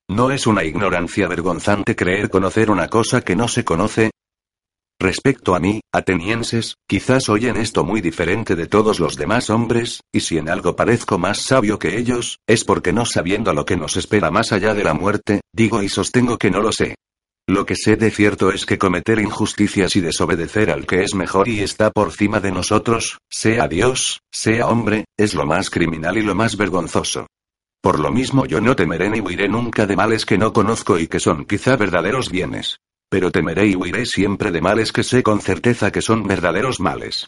¿No es una ignorancia vergonzante creer conocer una cosa que no se conoce? Respecto a mí, atenienses, quizás soy en esto muy diferente de todos los demás hombres, y si en algo parezco más sabio que ellos, es porque no sabiendo lo que nos espera más allá de la muerte, digo y sostengo que no lo sé. Lo que sé de cierto es que cometer injusticias y desobedecer al que es mejor y está por cima de nosotros, sea Dios, sea hombre, es lo más criminal y lo más vergonzoso. Por lo mismo yo no temeré ni huiré nunca de males que no conozco y que son quizá verdaderos bienes. Pero temeré y huiré siempre de males que sé con certeza que son verdaderos males.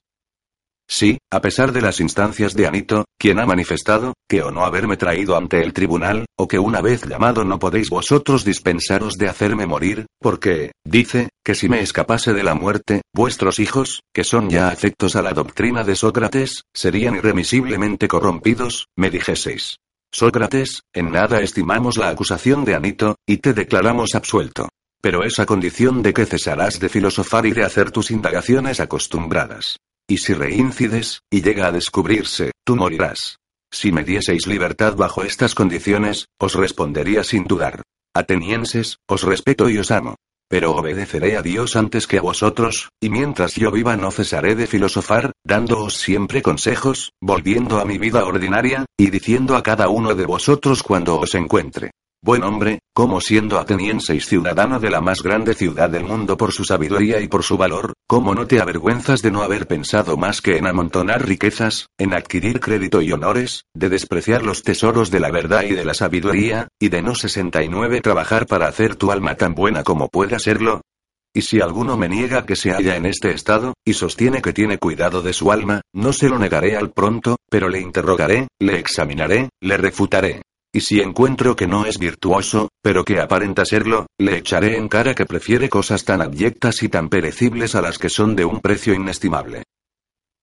Sí, a pesar de las instancias de Anito, quien ha manifestado, que o no haberme traído ante el tribunal, o que una vez llamado no podéis vosotros dispensaros de hacerme morir, porque, dice, que si me escapase de la muerte, vuestros hijos, que son ya afectos a la doctrina de Sócrates, serían irremisiblemente corrompidos, me dijeseis. Sócrates, en nada estimamos la acusación de Anito, y te declaramos absuelto. Pero esa condición de que cesarás de filosofar y de hacer tus indagaciones acostumbradas. Y si reincides, y llega a descubrirse, tú morirás. Si me dieseis libertad bajo estas condiciones, os respondería sin dudar. Atenienses, os respeto y os amo. Pero obedeceré a Dios antes que a vosotros, y mientras yo viva no cesaré de filosofar, dándoos siempre consejos, volviendo a mi vida ordinaria, y diciendo a cada uno de vosotros cuando os encuentre. Buen hombre, como siendo ateniense y ciudadano de la más grande ciudad del mundo por su sabiduría y por su valor, ¿cómo no te avergüenzas de no haber pensado más que en amontonar riquezas, en adquirir crédito y honores, de despreciar los tesoros de la verdad y de la sabiduría, y de no 69 trabajar para hacer tu alma tan buena como pueda serlo? Y si alguno me niega que se halla en este estado, y sostiene que tiene cuidado de su alma, no se lo negaré al pronto, pero le interrogaré, le examinaré, le refutaré. Y si encuentro que no es virtuoso, pero que aparenta serlo, le echaré en cara que prefiere cosas tan abyectas y tan perecibles a las que son de un precio inestimable.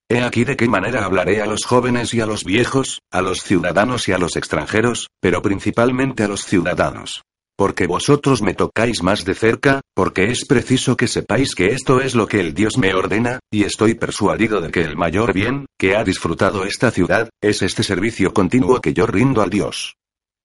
He aquí de qué manera hablaré a los jóvenes y a los viejos, a los ciudadanos y a los extranjeros, pero principalmente a los ciudadanos. Porque vosotros me tocáis más de cerca, porque es preciso que sepáis que esto es lo que el Dios me ordena, y estoy persuadido de que el mayor bien, que ha disfrutado esta ciudad, es este servicio continuo que yo rindo al Dios.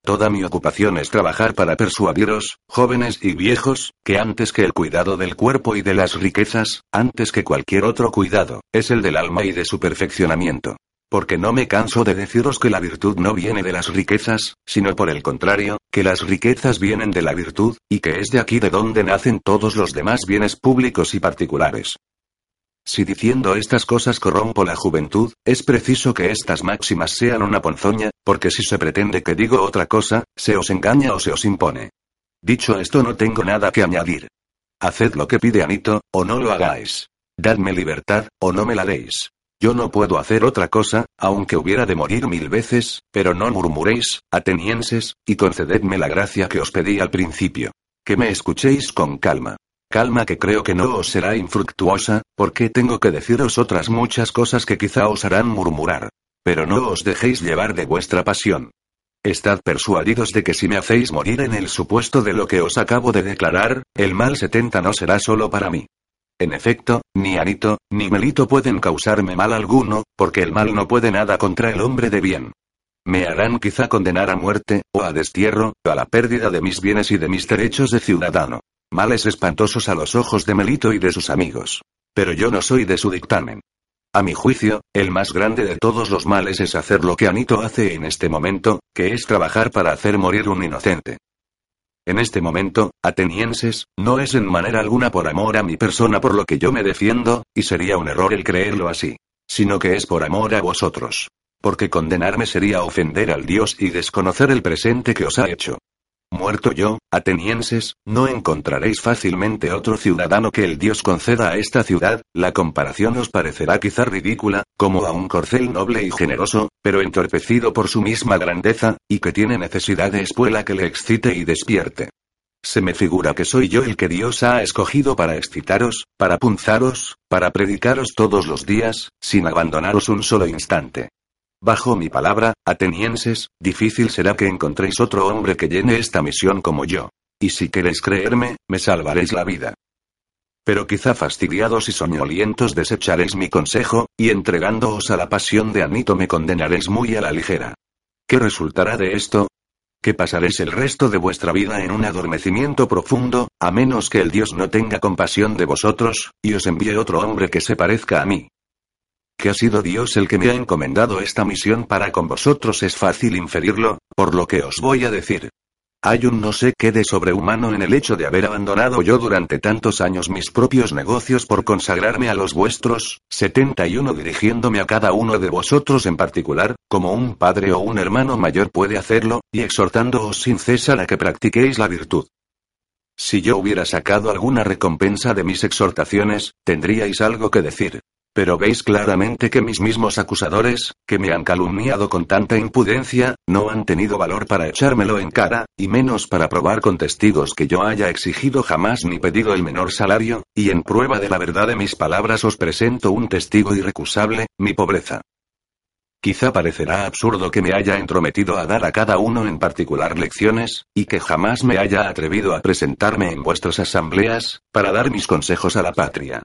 Toda mi ocupación es trabajar para persuadiros, jóvenes y viejos, que antes que el cuidado del cuerpo y de las riquezas, antes que cualquier otro cuidado, es el del alma y de su perfeccionamiento. Porque no me canso de deciros que la virtud no viene de las riquezas, sino por el contrario, que las riquezas vienen de la virtud, y que es de aquí de donde nacen todos los demás bienes públicos y particulares. Si diciendo estas cosas corrompo la juventud, es preciso que estas máximas sean una ponzoña, porque si se pretende que digo otra cosa, se os engaña o se os impone. Dicho esto no tengo nada que añadir. Haced lo que pide Anito, o no lo hagáis. Dadme libertad, o no me la deis. Yo no puedo hacer otra cosa, aunque hubiera de morir mil veces, pero no murmuréis, atenienses, y concededme la gracia que os pedí al principio. Que me escuchéis con calma. Calma que creo que no os será infructuosa, porque tengo que deciros otras muchas cosas que quizá os harán murmurar. Pero no os dejéis llevar de vuestra pasión. Estad persuadidos de que si me hacéis morir en el supuesto de lo que os acabo de declarar, el mal 70 no será solo para mí. En efecto, ni Anito, ni Melito pueden causarme mal alguno, porque el mal no puede nada contra el hombre de bien. Me harán quizá condenar a muerte, o a destierro, o a la pérdida de mis bienes y de mis derechos de ciudadano. Males espantosos a los ojos de Melito y de sus amigos. Pero yo no soy de su dictamen. A mi juicio, el más grande de todos los males es hacer lo que Anito hace en este momento, que es trabajar para hacer morir un inocente. En este momento, atenienses, no es en manera alguna por amor a mi persona por lo que yo me defiendo, y sería un error el creerlo así. Sino que es por amor a vosotros. Porque condenarme sería ofender al Dios y desconocer el presente que os ha hecho. Muerto yo, atenienses, no encontraréis fácilmente otro ciudadano que el Dios conceda a esta ciudad, la comparación os parecerá quizá ridícula, como a un corcel noble y generoso, pero entorpecido por su misma grandeza, y que tiene necesidad de espuela que le excite y despierte. Se me figura que soy yo el que Dios ha escogido para excitaros, para punzaros, para predicaros todos los días, sin abandonaros un solo instante. Bajo mi palabra, atenienses, difícil será que encontréis otro hombre que llene esta misión como yo. Y si queréis creerme, me salvaréis la vida. Pero quizá fastidiados y soñolientos desecharéis mi consejo, y entregándoos a la pasión de Anito me condenaréis muy a la ligera. ¿Qué resultará de esto? Que pasaréis el resto de vuestra vida en un adormecimiento profundo, a menos que el Dios no tenga compasión de vosotros, y os envíe otro hombre que se parezca a mí que ha sido Dios el que me ha encomendado esta misión para con vosotros es fácil inferirlo, por lo que os voy a decir. Hay un no sé qué de sobrehumano en el hecho de haber abandonado yo durante tantos años mis propios negocios por consagrarme a los vuestros, 71 dirigiéndome a cada uno de vosotros en particular, como un padre o un hermano mayor puede hacerlo, y exhortándoos sin cesar a que practiquéis la virtud. Si yo hubiera sacado alguna recompensa de mis exhortaciones, tendríais algo que decir. Pero veis claramente que mis mismos acusadores, que me han calumniado con tanta impudencia, no han tenido valor para echármelo en cara, y menos para probar con testigos que yo haya exigido jamás ni pedido el menor salario, y en prueba de la verdad de mis palabras os presento un testigo irrecusable, mi pobreza. Quizá parecerá absurdo que me haya entrometido a dar a cada uno en particular lecciones, y que jamás me haya atrevido a presentarme en vuestras asambleas, para dar mis consejos a la patria.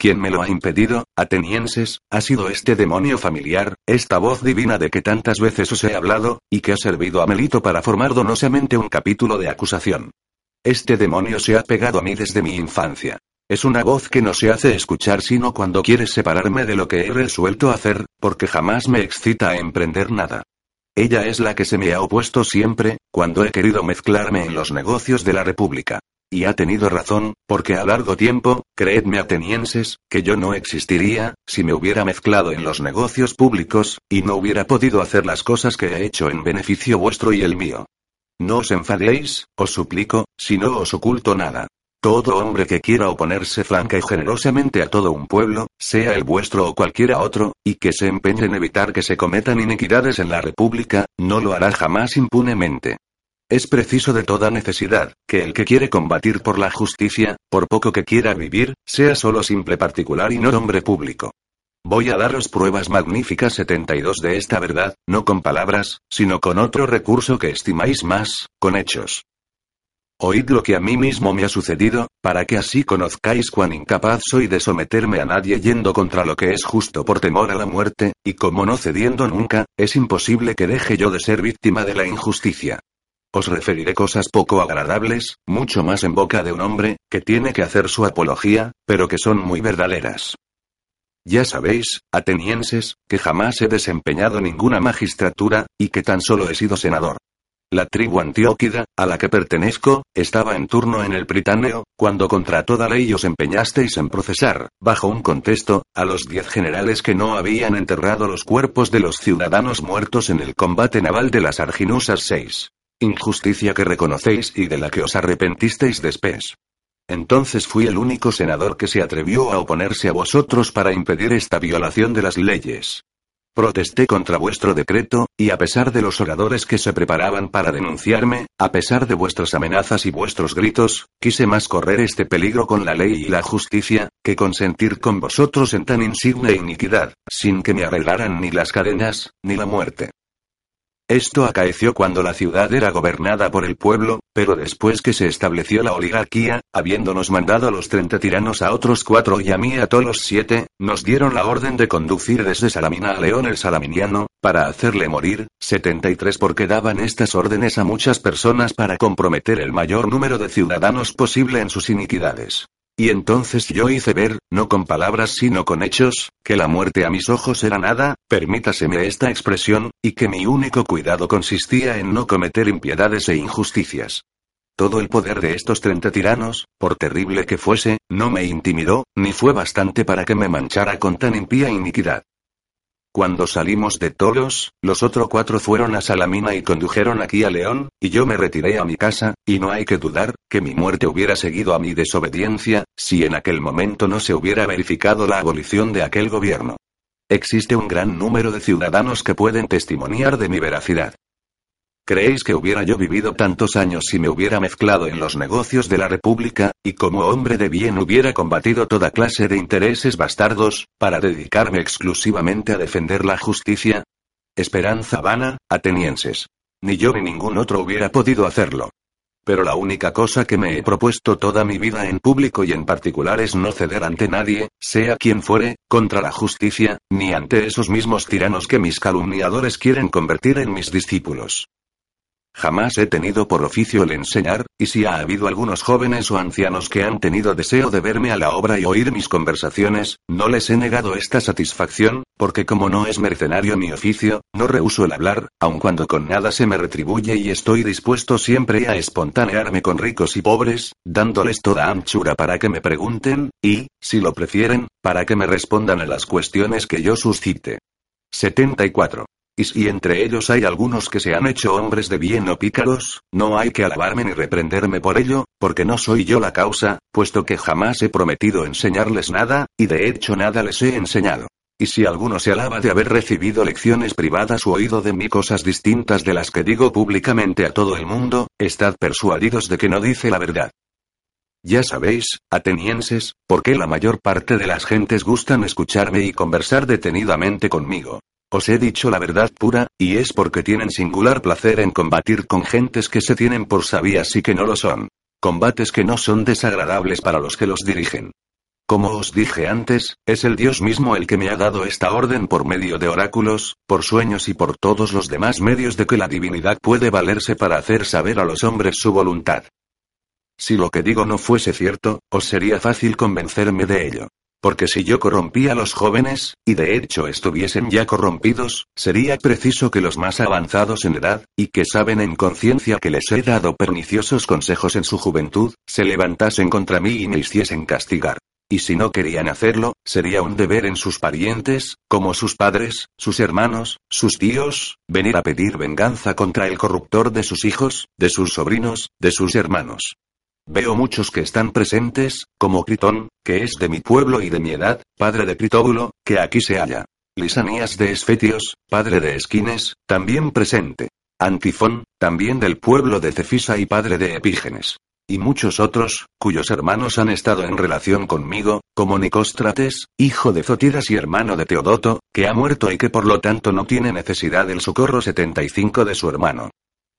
Quien me lo ha impedido, atenienses, ha sido este demonio familiar, esta voz divina de que tantas veces os he hablado, y que ha servido a Melito para formar donosamente un capítulo de acusación. Este demonio se ha pegado a mí desde mi infancia. Es una voz que no se hace escuchar sino cuando quieres separarme de lo que he resuelto hacer, porque jamás me excita a emprender nada. Ella es la que se me ha opuesto siempre, cuando he querido mezclarme en los negocios de la República. Y ha tenido razón, porque a largo tiempo, creedme atenienses, que yo no existiría, si me hubiera mezclado en los negocios públicos, y no hubiera podido hacer las cosas que he hecho en beneficio vuestro y el mío. No os enfadéis, os suplico, si no os oculto nada. Todo hombre que quiera oponerse franca y generosamente a todo un pueblo, sea el vuestro o cualquiera otro, y que se empeñe en evitar que se cometan iniquidades en la República, no lo hará jamás impunemente. Es preciso de toda necesidad, que el que quiere combatir por la justicia, por poco que quiera vivir, sea solo simple particular y no hombre público. Voy a daros pruebas magníficas 72 de esta verdad, no con palabras, sino con otro recurso que estimáis más, con hechos. Oíd lo que a mí mismo me ha sucedido, para que así conozcáis cuán incapaz soy de someterme a nadie yendo contra lo que es justo por temor a la muerte, y como no cediendo nunca, es imposible que deje yo de ser víctima de la injusticia. Os referiré cosas poco agradables, mucho más en boca de un hombre, que tiene que hacer su apología, pero que son muy verdaderas. Ya sabéis, atenienses, que jamás he desempeñado ninguna magistratura, y que tan solo he sido senador. La tribu antióquida, a la que pertenezco, estaba en turno en el Británeo, cuando contra toda ley os empeñasteis en procesar, bajo un contexto, a los diez generales que no habían enterrado los cuerpos de los ciudadanos muertos en el combate naval de las Arginusas 6. Injusticia que reconocéis y de la que os arrepentisteis después. Entonces fui el único senador que se atrevió a oponerse a vosotros para impedir esta violación de las leyes. Protesté contra vuestro decreto, y a pesar de los oradores que se preparaban para denunciarme, a pesar de vuestras amenazas y vuestros gritos, quise más correr este peligro con la ley y la justicia, que consentir con vosotros en tan insigne iniquidad, sin que me arreglaran ni las cadenas, ni la muerte. Esto acaeció cuando la ciudad era gobernada por el pueblo, pero después que se estableció la oligarquía, habiéndonos mandado a los treinta tiranos a otros cuatro y a mí a todos los siete, nos dieron la orden de conducir desde Salamina a León el Salaminiano, para hacerle morir, 73 porque daban estas órdenes a muchas personas para comprometer el mayor número de ciudadanos posible en sus iniquidades. Y entonces yo hice ver, no con palabras sino con hechos, que la muerte a mis ojos era nada, permítaseme esta expresión, y que mi único cuidado consistía en no cometer impiedades e injusticias. Todo el poder de estos treinta tiranos, por terrible que fuese, no me intimidó, ni fue bastante para que me manchara con tan impía iniquidad. Cuando salimos de Tolos, los otros cuatro fueron a Salamina y condujeron aquí a León, y yo me retiré a mi casa, y no hay que dudar, que mi muerte hubiera seguido a mi desobediencia, si en aquel momento no se hubiera verificado la abolición de aquel gobierno. Existe un gran número de ciudadanos que pueden testimoniar de mi veracidad. ¿Creéis que hubiera yo vivido tantos años si me hubiera mezclado en los negocios de la República, y como hombre de bien hubiera combatido toda clase de intereses bastardos, para dedicarme exclusivamente a defender la justicia? Esperanza vana, atenienses. Ni yo ni ningún otro hubiera podido hacerlo. Pero la única cosa que me he propuesto toda mi vida en público y en particular es no ceder ante nadie, sea quien fuere, contra la justicia, ni ante esos mismos tiranos que mis calumniadores quieren convertir en mis discípulos. Jamás he tenido por oficio el enseñar, y si ha habido algunos jóvenes o ancianos que han tenido deseo de verme a la obra y oír mis conversaciones, no les he negado esta satisfacción, porque como no es mercenario mi oficio, no rehuso el hablar, aun cuando con nada se me retribuye y estoy dispuesto siempre a espontanearme con ricos y pobres, dándoles toda anchura para que me pregunten, y, si lo prefieren, para que me respondan a las cuestiones que yo suscite. 74. Y si entre ellos hay algunos que se han hecho hombres de bien o pícaros, no hay que alabarme ni reprenderme por ello, porque no soy yo la causa, puesto que jamás he prometido enseñarles nada, y de hecho nada les he enseñado. Y si alguno se alaba de haber recibido lecciones privadas o oído de mí cosas distintas de las que digo públicamente a todo el mundo, estad persuadidos de que no dice la verdad. Ya sabéis, atenienses, por qué la mayor parte de las gentes gustan escucharme y conversar detenidamente conmigo. Os he dicho la verdad pura, y es porque tienen singular placer en combatir con gentes que se tienen por sabias y que no lo son. Combates que no son desagradables para los que los dirigen. Como os dije antes, es el Dios mismo el que me ha dado esta orden por medio de oráculos, por sueños y por todos los demás medios de que la divinidad puede valerse para hacer saber a los hombres su voluntad. Si lo que digo no fuese cierto, os sería fácil convencerme de ello. Porque si yo corrompía a los jóvenes, y de hecho estuviesen ya corrompidos, sería preciso que los más avanzados en edad, y que saben en conciencia que les he dado perniciosos consejos en su juventud, se levantasen contra mí y me hiciesen castigar. Y si no querían hacerlo, sería un deber en sus parientes, como sus padres, sus hermanos, sus tíos, venir a pedir venganza contra el corruptor de sus hijos, de sus sobrinos, de sus hermanos. Veo muchos que están presentes, como Critón, que es de mi pueblo y de mi edad, padre de Critóbulo, que aquí se halla. Lisanías de Esfetios, padre de Esquines, también presente. Antifón, también del pueblo de Cefisa y padre de Epígenes. Y muchos otros, cuyos hermanos han estado en relación conmigo, como Nicóstrates, hijo de Zotidas y hermano de Teodoto, que ha muerto y que por lo tanto no tiene necesidad del socorro 75 de su hermano.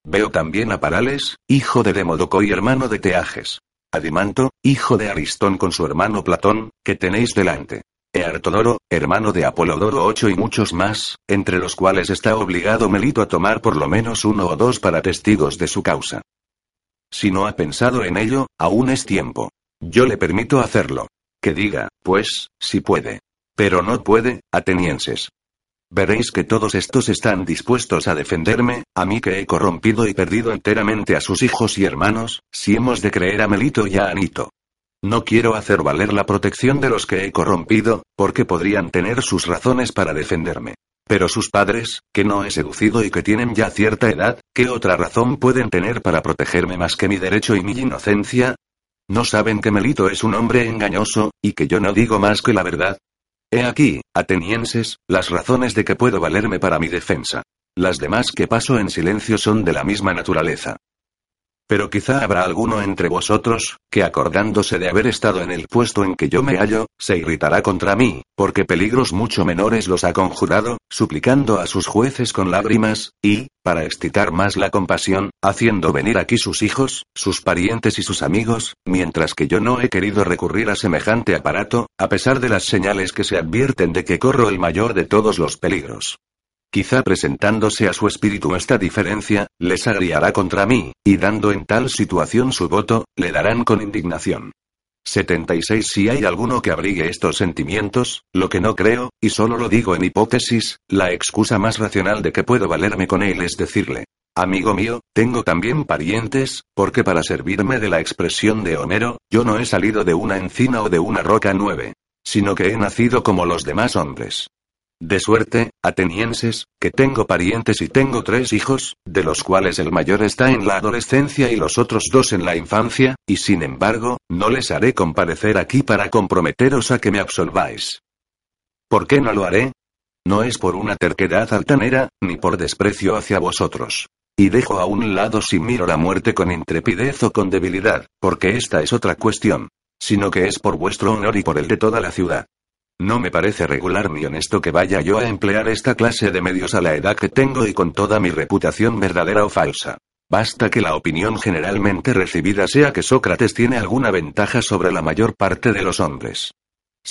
Veo también a Parales, hijo de Demodoco y hermano de Teages. A Dimanto, hijo de Aristón con su hermano Platón, que tenéis delante. Eartodoro, hermano de Apolodoro 8 y muchos más, entre los cuales está obligado Melito a tomar por lo menos uno o dos para testigos de su causa. Si no ha pensado en ello, aún es tiempo. Yo le permito hacerlo. Que diga, pues, si puede. Pero no puede, atenienses. Veréis que todos estos están dispuestos a defenderme, a mí que he corrompido y perdido enteramente a sus hijos y hermanos, si hemos de creer a Melito y a Anito. No quiero hacer valer la protección de los que he corrompido, porque podrían tener sus razones para defenderme. Pero sus padres, que no he seducido y que tienen ya cierta edad, ¿qué otra razón pueden tener para protegerme más que mi derecho y mi inocencia? ¿No saben que Melito es un hombre engañoso, y que yo no digo más que la verdad? He aquí, atenienses, las razones de que puedo valerme para mi defensa. Las demás que paso en silencio son de la misma naturaleza. Pero quizá habrá alguno entre vosotros, que acordándose de haber estado en el puesto en que yo me hallo, se irritará contra mí, porque peligros mucho menores los ha conjurado, suplicando a sus jueces con lágrimas, y, para excitar más la compasión, haciendo venir aquí sus hijos, sus parientes y sus amigos, mientras que yo no he querido recurrir a semejante aparato, a pesar de las señales que se advierten de que corro el mayor de todos los peligros. Quizá presentándose a su espíritu esta diferencia, les agriará contra mí, y dando en tal situación su voto, le darán con indignación. 76 Si hay alguno que abrigue estos sentimientos, lo que no creo, y solo lo digo en hipótesis, la excusa más racional de que puedo valerme con él es decirle, Amigo mío, tengo también parientes, porque para servirme de la expresión de Homero, yo no he salido de una encina o de una roca nueve, sino que he nacido como los demás hombres. De suerte, atenienses, que tengo parientes y tengo tres hijos, de los cuales el mayor está en la adolescencia y los otros dos en la infancia, y sin embargo, no les haré comparecer aquí para comprometeros a que me absolváis. ¿Por qué no lo haré? No es por una terquedad altanera, ni por desprecio hacia vosotros. Y dejo a un lado si miro la muerte con intrepidez o con debilidad, porque esta es otra cuestión. Sino que es por vuestro honor y por el de toda la ciudad. No me parece regular ni honesto que vaya yo a emplear esta clase de medios a la edad que tengo y con toda mi reputación verdadera o falsa. Basta que la opinión generalmente recibida sea que Sócrates tiene alguna ventaja sobre la mayor parte de los hombres.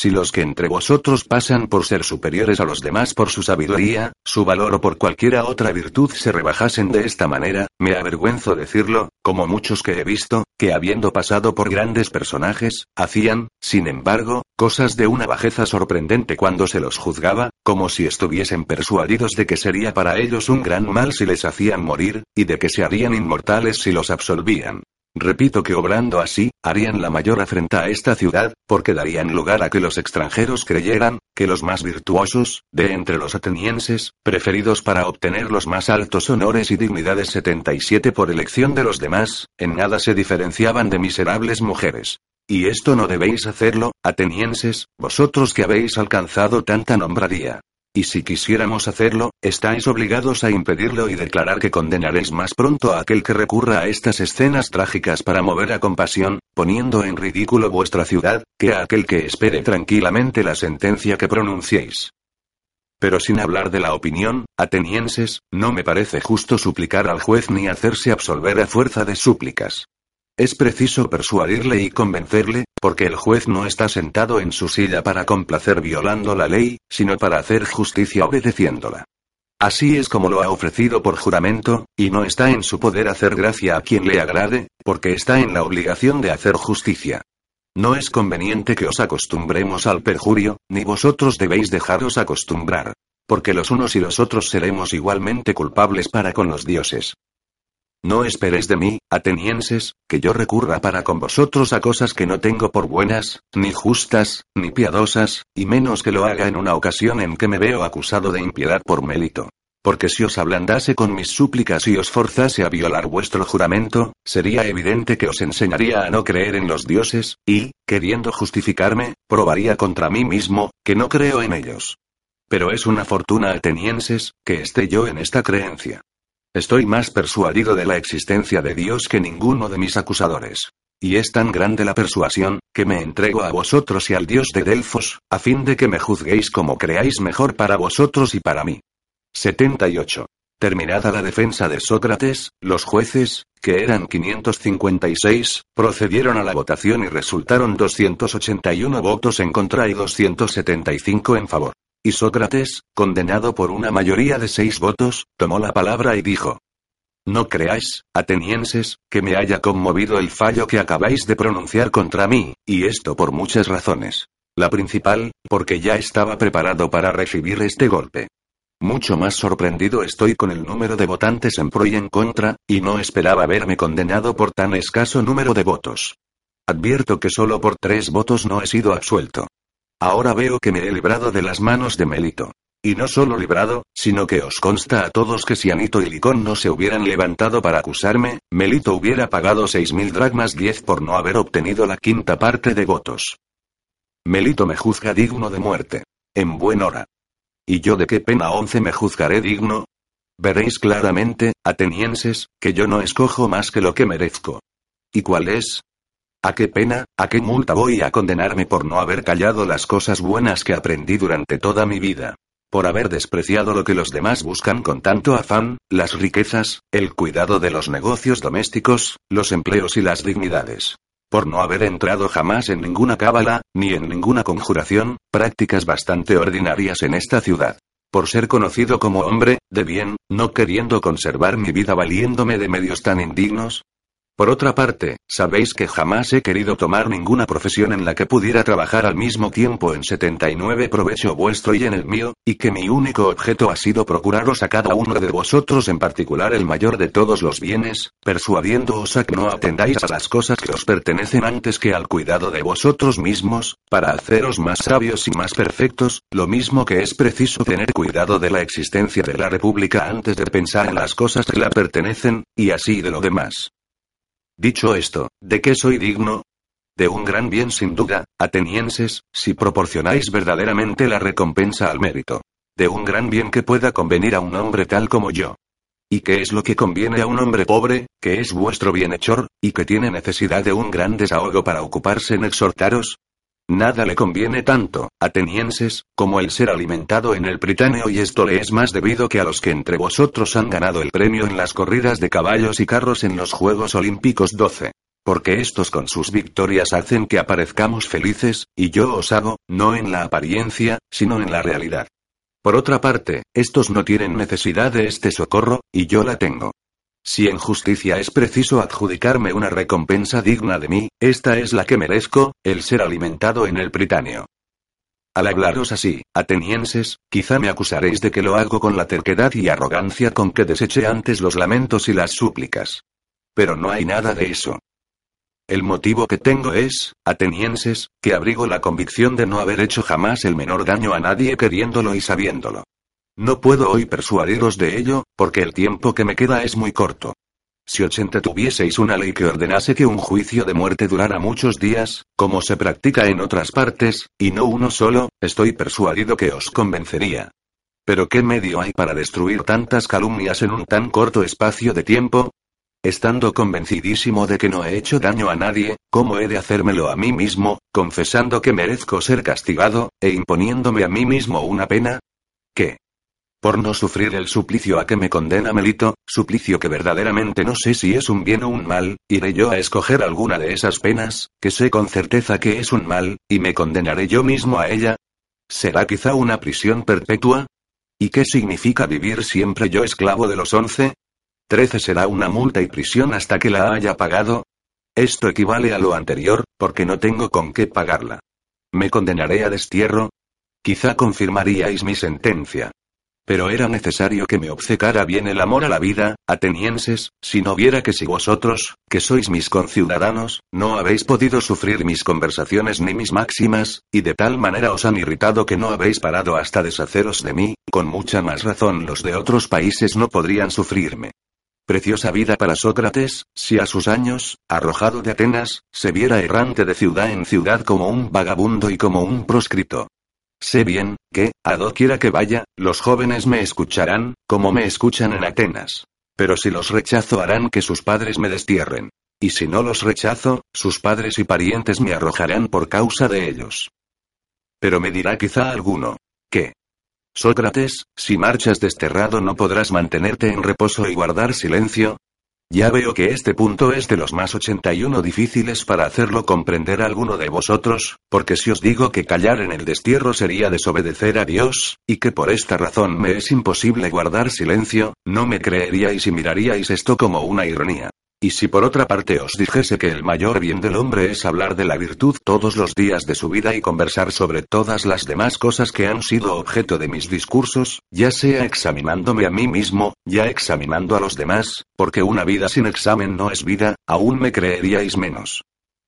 Si los que entre vosotros pasan por ser superiores a los demás por su sabiduría, su valor o por cualquiera otra virtud se rebajasen de esta manera, me avergüenzo decirlo, como muchos que he visto, que habiendo pasado por grandes personajes, hacían, sin embargo, cosas de una bajeza sorprendente cuando se los juzgaba, como si estuviesen persuadidos de que sería para ellos un gran mal si les hacían morir, y de que se harían inmortales si los absolvían. Repito que obrando así, harían la mayor afrenta a esta ciudad, porque darían lugar a que los extranjeros creyeran, que los más virtuosos, de entre los atenienses, preferidos para obtener los más altos honores y dignidades 77 por elección de los demás, en nada se diferenciaban de miserables mujeres. Y esto no debéis hacerlo, atenienses, vosotros que habéis alcanzado tanta nombradía. Y si quisiéramos hacerlo, estáis obligados a impedirlo y declarar que condenaréis más pronto a aquel que recurra a estas escenas trágicas para mover a compasión, poniendo en ridículo vuestra ciudad, que a aquel que espere tranquilamente la sentencia que pronunciéis. Pero sin hablar de la opinión, atenienses, no me parece justo suplicar al juez ni hacerse absolver a fuerza de súplicas. Es preciso persuadirle y convencerle, porque el juez no está sentado en su silla para complacer violando la ley, sino para hacer justicia obedeciéndola. Así es como lo ha ofrecido por juramento, y no está en su poder hacer gracia a quien le agrade, porque está en la obligación de hacer justicia. No es conveniente que os acostumbremos al perjurio, ni vosotros debéis dejaros acostumbrar. Porque los unos y los otros seremos igualmente culpables para con los dioses. No esperéis de mí, atenienses, que yo recurra para con vosotros a cosas que no tengo por buenas, ni justas, ni piadosas, y menos que lo haga en una ocasión en que me veo acusado de impiedad por mérito. Porque si os ablandase con mis súplicas y os forzase a violar vuestro juramento, sería evidente que os enseñaría a no creer en los dioses, y, queriendo justificarme, probaría contra mí mismo, que no creo en ellos. Pero es una fortuna atenienses, que esté yo en esta creencia. Estoy más persuadido de la existencia de Dios que ninguno de mis acusadores. Y es tan grande la persuasión, que me entrego a vosotros y al Dios de Delfos, a fin de que me juzguéis como creáis mejor para vosotros y para mí. 78. Terminada la defensa de Sócrates, los jueces, que eran 556, procedieron a la votación y resultaron 281 votos en contra y 275 en favor. Y Sócrates, condenado por una mayoría de seis votos, tomó la palabra y dijo. No creáis, atenienses, que me haya conmovido el fallo que acabáis de pronunciar contra mí, y esto por muchas razones. La principal, porque ya estaba preparado para recibir este golpe. Mucho más sorprendido estoy con el número de votantes en pro y en contra, y no esperaba verme condenado por tan escaso número de votos. Advierto que solo por tres votos no he sido absuelto. Ahora veo que me he librado de las manos de Melito. Y no solo librado, sino que os consta a todos que si Anito y Licón no se hubieran levantado para acusarme, Melito hubiera pagado seis mil dragmas diez por no haber obtenido la quinta parte de votos. Melito me juzga digno de muerte. En buen hora. ¿Y yo de qué pena once me juzgaré digno? Veréis claramente, atenienses, que yo no escojo más que lo que merezco. ¿Y cuál es? ¿A qué pena, a qué multa voy a condenarme por no haber callado las cosas buenas que aprendí durante toda mi vida? Por haber despreciado lo que los demás buscan con tanto afán, las riquezas, el cuidado de los negocios domésticos, los empleos y las dignidades. Por no haber entrado jamás en ninguna cábala, ni en ninguna conjuración, prácticas bastante ordinarias en esta ciudad. Por ser conocido como hombre, de bien, no queriendo conservar mi vida valiéndome de medios tan indignos, por otra parte, sabéis que jamás he querido tomar ninguna profesión en la que pudiera trabajar al mismo tiempo en 79 provecho vuestro y en el mío, y que mi único objeto ha sido procuraros a cada uno de vosotros en particular el mayor de todos los bienes, persuadiéndoos a que no atendáis a las cosas que os pertenecen antes que al cuidado de vosotros mismos, para haceros más sabios y más perfectos, lo mismo que es preciso tener cuidado de la existencia de la República antes de pensar en las cosas que la pertenecen, y así de lo demás. Dicho esto, ¿de qué soy digno? De un gran bien sin duda, atenienses, si proporcionáis verdaderamente la recompensa al mérito. De un gran bien que pueda convenir a un hombre tal como yo. ¿Y qué es lo que conviene a un hombre pobre, que es vuestro bienhechor, y que tiene necesidad de un gran desahogo para ocuparse en exhortaros? Nada le conviene tanto, atenienses, como el ser alimentado en el Británeo y esto le es más debido que a los que entre vosotros han ganado el premio en las corridas de caballos y carros en los Juegos Olímpicos 12. Porque estos con sus victorias hacen que aparezcamos felices, y yo os hago, no en la apariencia, sino en la realidad. Por otra parte, estos no tienen necesidad de este socorro, y yo la tengo. Si en justicia es preciso adjudicarme una recompensa digna de mí, esta es la que merezco, el ser alimentado en el Británeo. Al hablaros así, atenienses, quizá me acusaréis de que lo hago con la terquedad y arrogancia con que deseché antes los lamentos y las súplicas. Pero no hay nada de eso. El motivo que tengo es, atenienses, que abrigo la convicción de no haber hecho jamás el menor daño a nadie queriéndolo y sabiéndolo. No puedo hoy persuadiros de ello, porque el tiempo que me queda es muy corto. Si ochenta tuvieseis una ley que ordenase que un juicio de muerte durara muchos días, como se practica en otras partes, y no uno solo, estoy persuadido que os convencería. Pero ¿qué medio hay para destruir tantas calumnias en un tan corto espacio de tiempo? Estando convencidísimo de que no he hecho daño a nadie, ¿cómo he de hacérmelo a mí mismo, confesando que merezco ser castigado, e imponiéndome a mí mismo una pena? ¿Qué? Por no sufrir el suplicio a que me condena Melito, suplicio que verdaderamente no sé si es un bien o un mal, iré yo a escoger alguna de esas penas, que sé con certeza que es un mal, y me condenaré yo mismo a ella. ¿Será quizá una prisión perpetua? ¿Y qué significa vivir siempre yo esclavo de los once? ¿Trece será una multa y prisión hasta que la haya pagado? Esto equivale a lo anterior, porque no tengo con qué pagarla. ¿Me condenaré a destierro? Quizá confirmaríais mi sentencia. Pero era necesario que me obcecara bien el amor a la vida, atenienses, si no viera que si vosotros, que sois mis conciudadanos, no habéis podido sufrir mis conversaciones ni mis máximas, y de tal manera os han irritado que no habéis parado hasta deshaceros de mí, con mucha más razón los de otros países no podrían sufrirme. Preciosa vida para Sócrates, si a sus años, arrojado de Atenas, se viera errante de ciudad en ciudad como un vagabundo y como un proscrito. Sé bien, que, a doquiera que vaya, los jóvenes me escucharán, como me escuchan en Atenas. Pero si los rechazo harán que sus padres me destierren. Y si no los rechazo, sus padres y parientes me arrojarán por causa de ellos. Pero me dirá quizá alguno. ¿Qué? Sócrates, si marchas desterrado no podrás mantenerte en reposo y guardar silencio, ya veo que este punto es de los más 81 difíciles para hacerlo comprender a alguno de vosotros, porque si os digo que callar en el destierro sería desobedecer a Dios, y que por esta razón me es imposible guardar silencio, no me creeríais y miraríais esto como una ironía. Y si por otra parte os dijese que el mayor bien del hombre es hablar de la virtud todos los días de su vida y conversar sobre todas las demás cosas que han sido objeto de mis discursos, ya sea examinándome a mí mismo, ya examinando a los demás, porque una vida sin examen no es vida, aún me creeríais menos.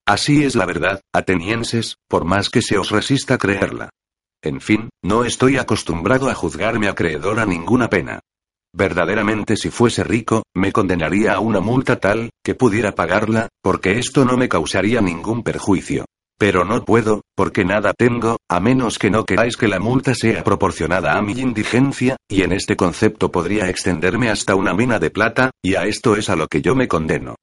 Así es la verdad, atenienses, por más que se os resista creerla. En fin, no estoy acostumbrado a juzgarme acreedor a ninguna pena. Verdaderamente si fuese rico, me condenaría a una multa tal, que pudiera pagarla, porque esto no me causaría ningún perjuicio. Pero no puedo, porque nada tengo, a menos que no queráis que la multa sea proporcionada a mi indigencia, y en este concepto podría extenderme hasta una mina de plata, y a esto es a lo que yo me condeno.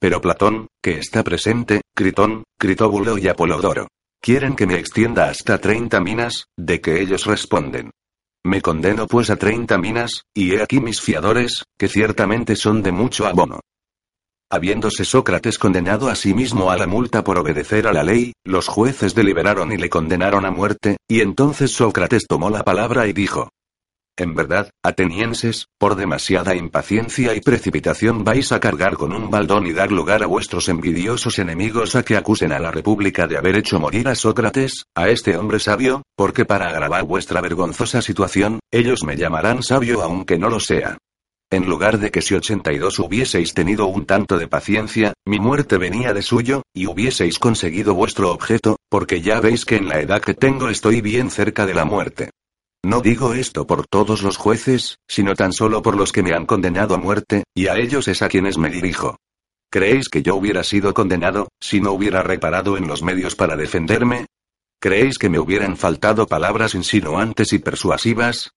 Pero Platón, que está presente, Critón, Critóbulo y Apolodoro. Quieren que me extienda hasta 30 minas, de que ellos responden. Me condeno pues a treinta minas, y he aquí mis fiadores, que ciertamente son de mucho abono. Habiéndose Sócrates condenado a sí mismo a la multa por obedecer a la ley, los jueces deliberaron y le condenaron a muerte, y entonces Sócrates tomó la palabra y dijo, en verdad, atenienses, por demasiada impaciencia y precipitación vais a cargar con un baldón y dar lugar a vuestros envidiosos enemigos a que acusen a la República de haber hecho morir a Sócrates, a este hombre sabio, porque para agravar vuestra vergonzosa situación, ellos me llamarán sabio aunque no lo sea. En lugar de que si 82 hubieseis tenido un tanto de paciencia, mi muerte venía de suyo, y hubieseis conseguido vuestro objeto, porque ya veis que en la edad que tengo estoy bien cerca de la muerte. No digo esto por todos los jueces, sino tan solo por los que me han condenado a muerte, y a ellos es a quienes me dirijo. ¿Creéis que yo hubiera sido condenado, si no hubiera reparado en los medios para defenderme? ¿Creéis que me hubieran faltado palabras insinuantes y persuasivas?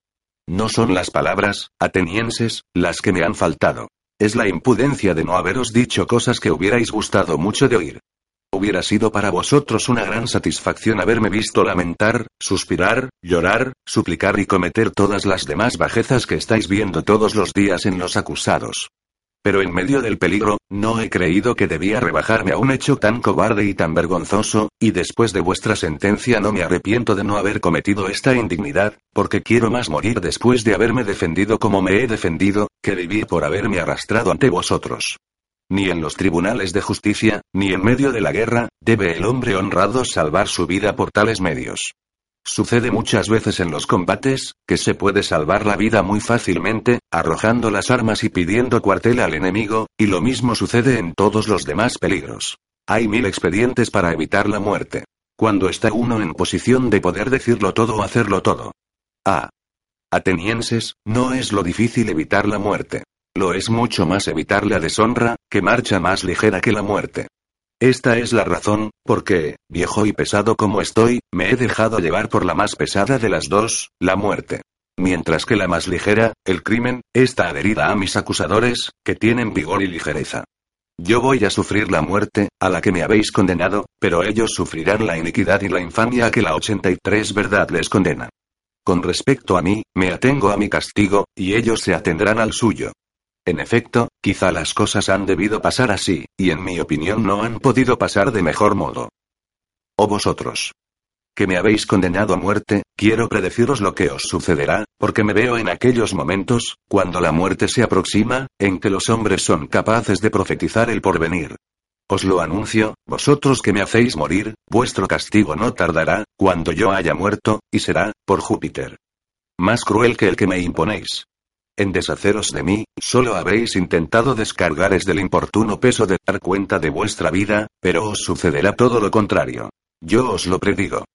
No son las palabras, atenienses, las que me han faltado. Es la impudencia de no haberos dicho cosas que hubierais gustado mucho de oír. Hubiera sido para vosotros una gran satisfacción haberme visto lamentar, suspirar, llorar, suplicar y cometer todas las demás bajezas que estáis viendo todos los días en los acusados. Pero en medio del peligro, no he creído que debía rebajarme a un hecho tan cobarde y tan vergonzoso, y después de vuestra sentencia no me arrepiento de no haber cometido esta indignidad, porque quiero más morir después de haberme defendido como me he defendido, que vivir por haberme arrastrado ante vosotros. Ni en los tribunales de justicia, ni en medio de la guerra, debe el hombre honrado salvar su vida por tales medios. Sucede muchas veces en los combates, que se puede salvar la vida muy fácilmente, arrojando las armas y pidiendo cuartel al enemigo, y lo mismo sucede en todos los demás peligros. Hay mil expedientes para evitar la muerte. Cuando está uno en posición de poder decirlo todo o hacerlo todo. Ah. Atenienses, no es lo difícil evitar la muerte. Lo es mucho más evitar la deshonra, que marcha más ligera que la muerte. Esta es la razón, porque, viejo y pesado como estoy, me he dejado llevar por la más pesada de las dos, la muerte. Mientras que la más ligera, el crimen, está adherida a mis acusadores, que tienen vigor y ligereza. Yo voy a sufrir la muerte, a la que me habéis condenado, pero ellos sufrirán la iniquidad y la infamia a que la 83 verdad les condena. Con respecto a mí, me atengo a mi castigo, y ellos se atendrán al suyo. En efecto, quizá las cosas han debido pasar así, y en mi opinión no han podido pasar de mejor modo. Oh vosotros. Que me habéis condenado a muerte, quiero predeciros lo que os sucederá, porque me veo en aquellos momentos, cuando la muerte se aproxima, en que los hombres son capaces de profetizar el porvenir. Os lo anuncio, vosotros que me hacéis morir, vuestro castigo no tardará, cuando yo haya muerto, y será, por Júpiter. Más cruel que el que me imponéis. En deshaceros de mí, solo habéis intentado descargares del importuno peso de dar cuenta de vuestra vida, pero os sucederá todo lo contrario. Yo os lo predigo.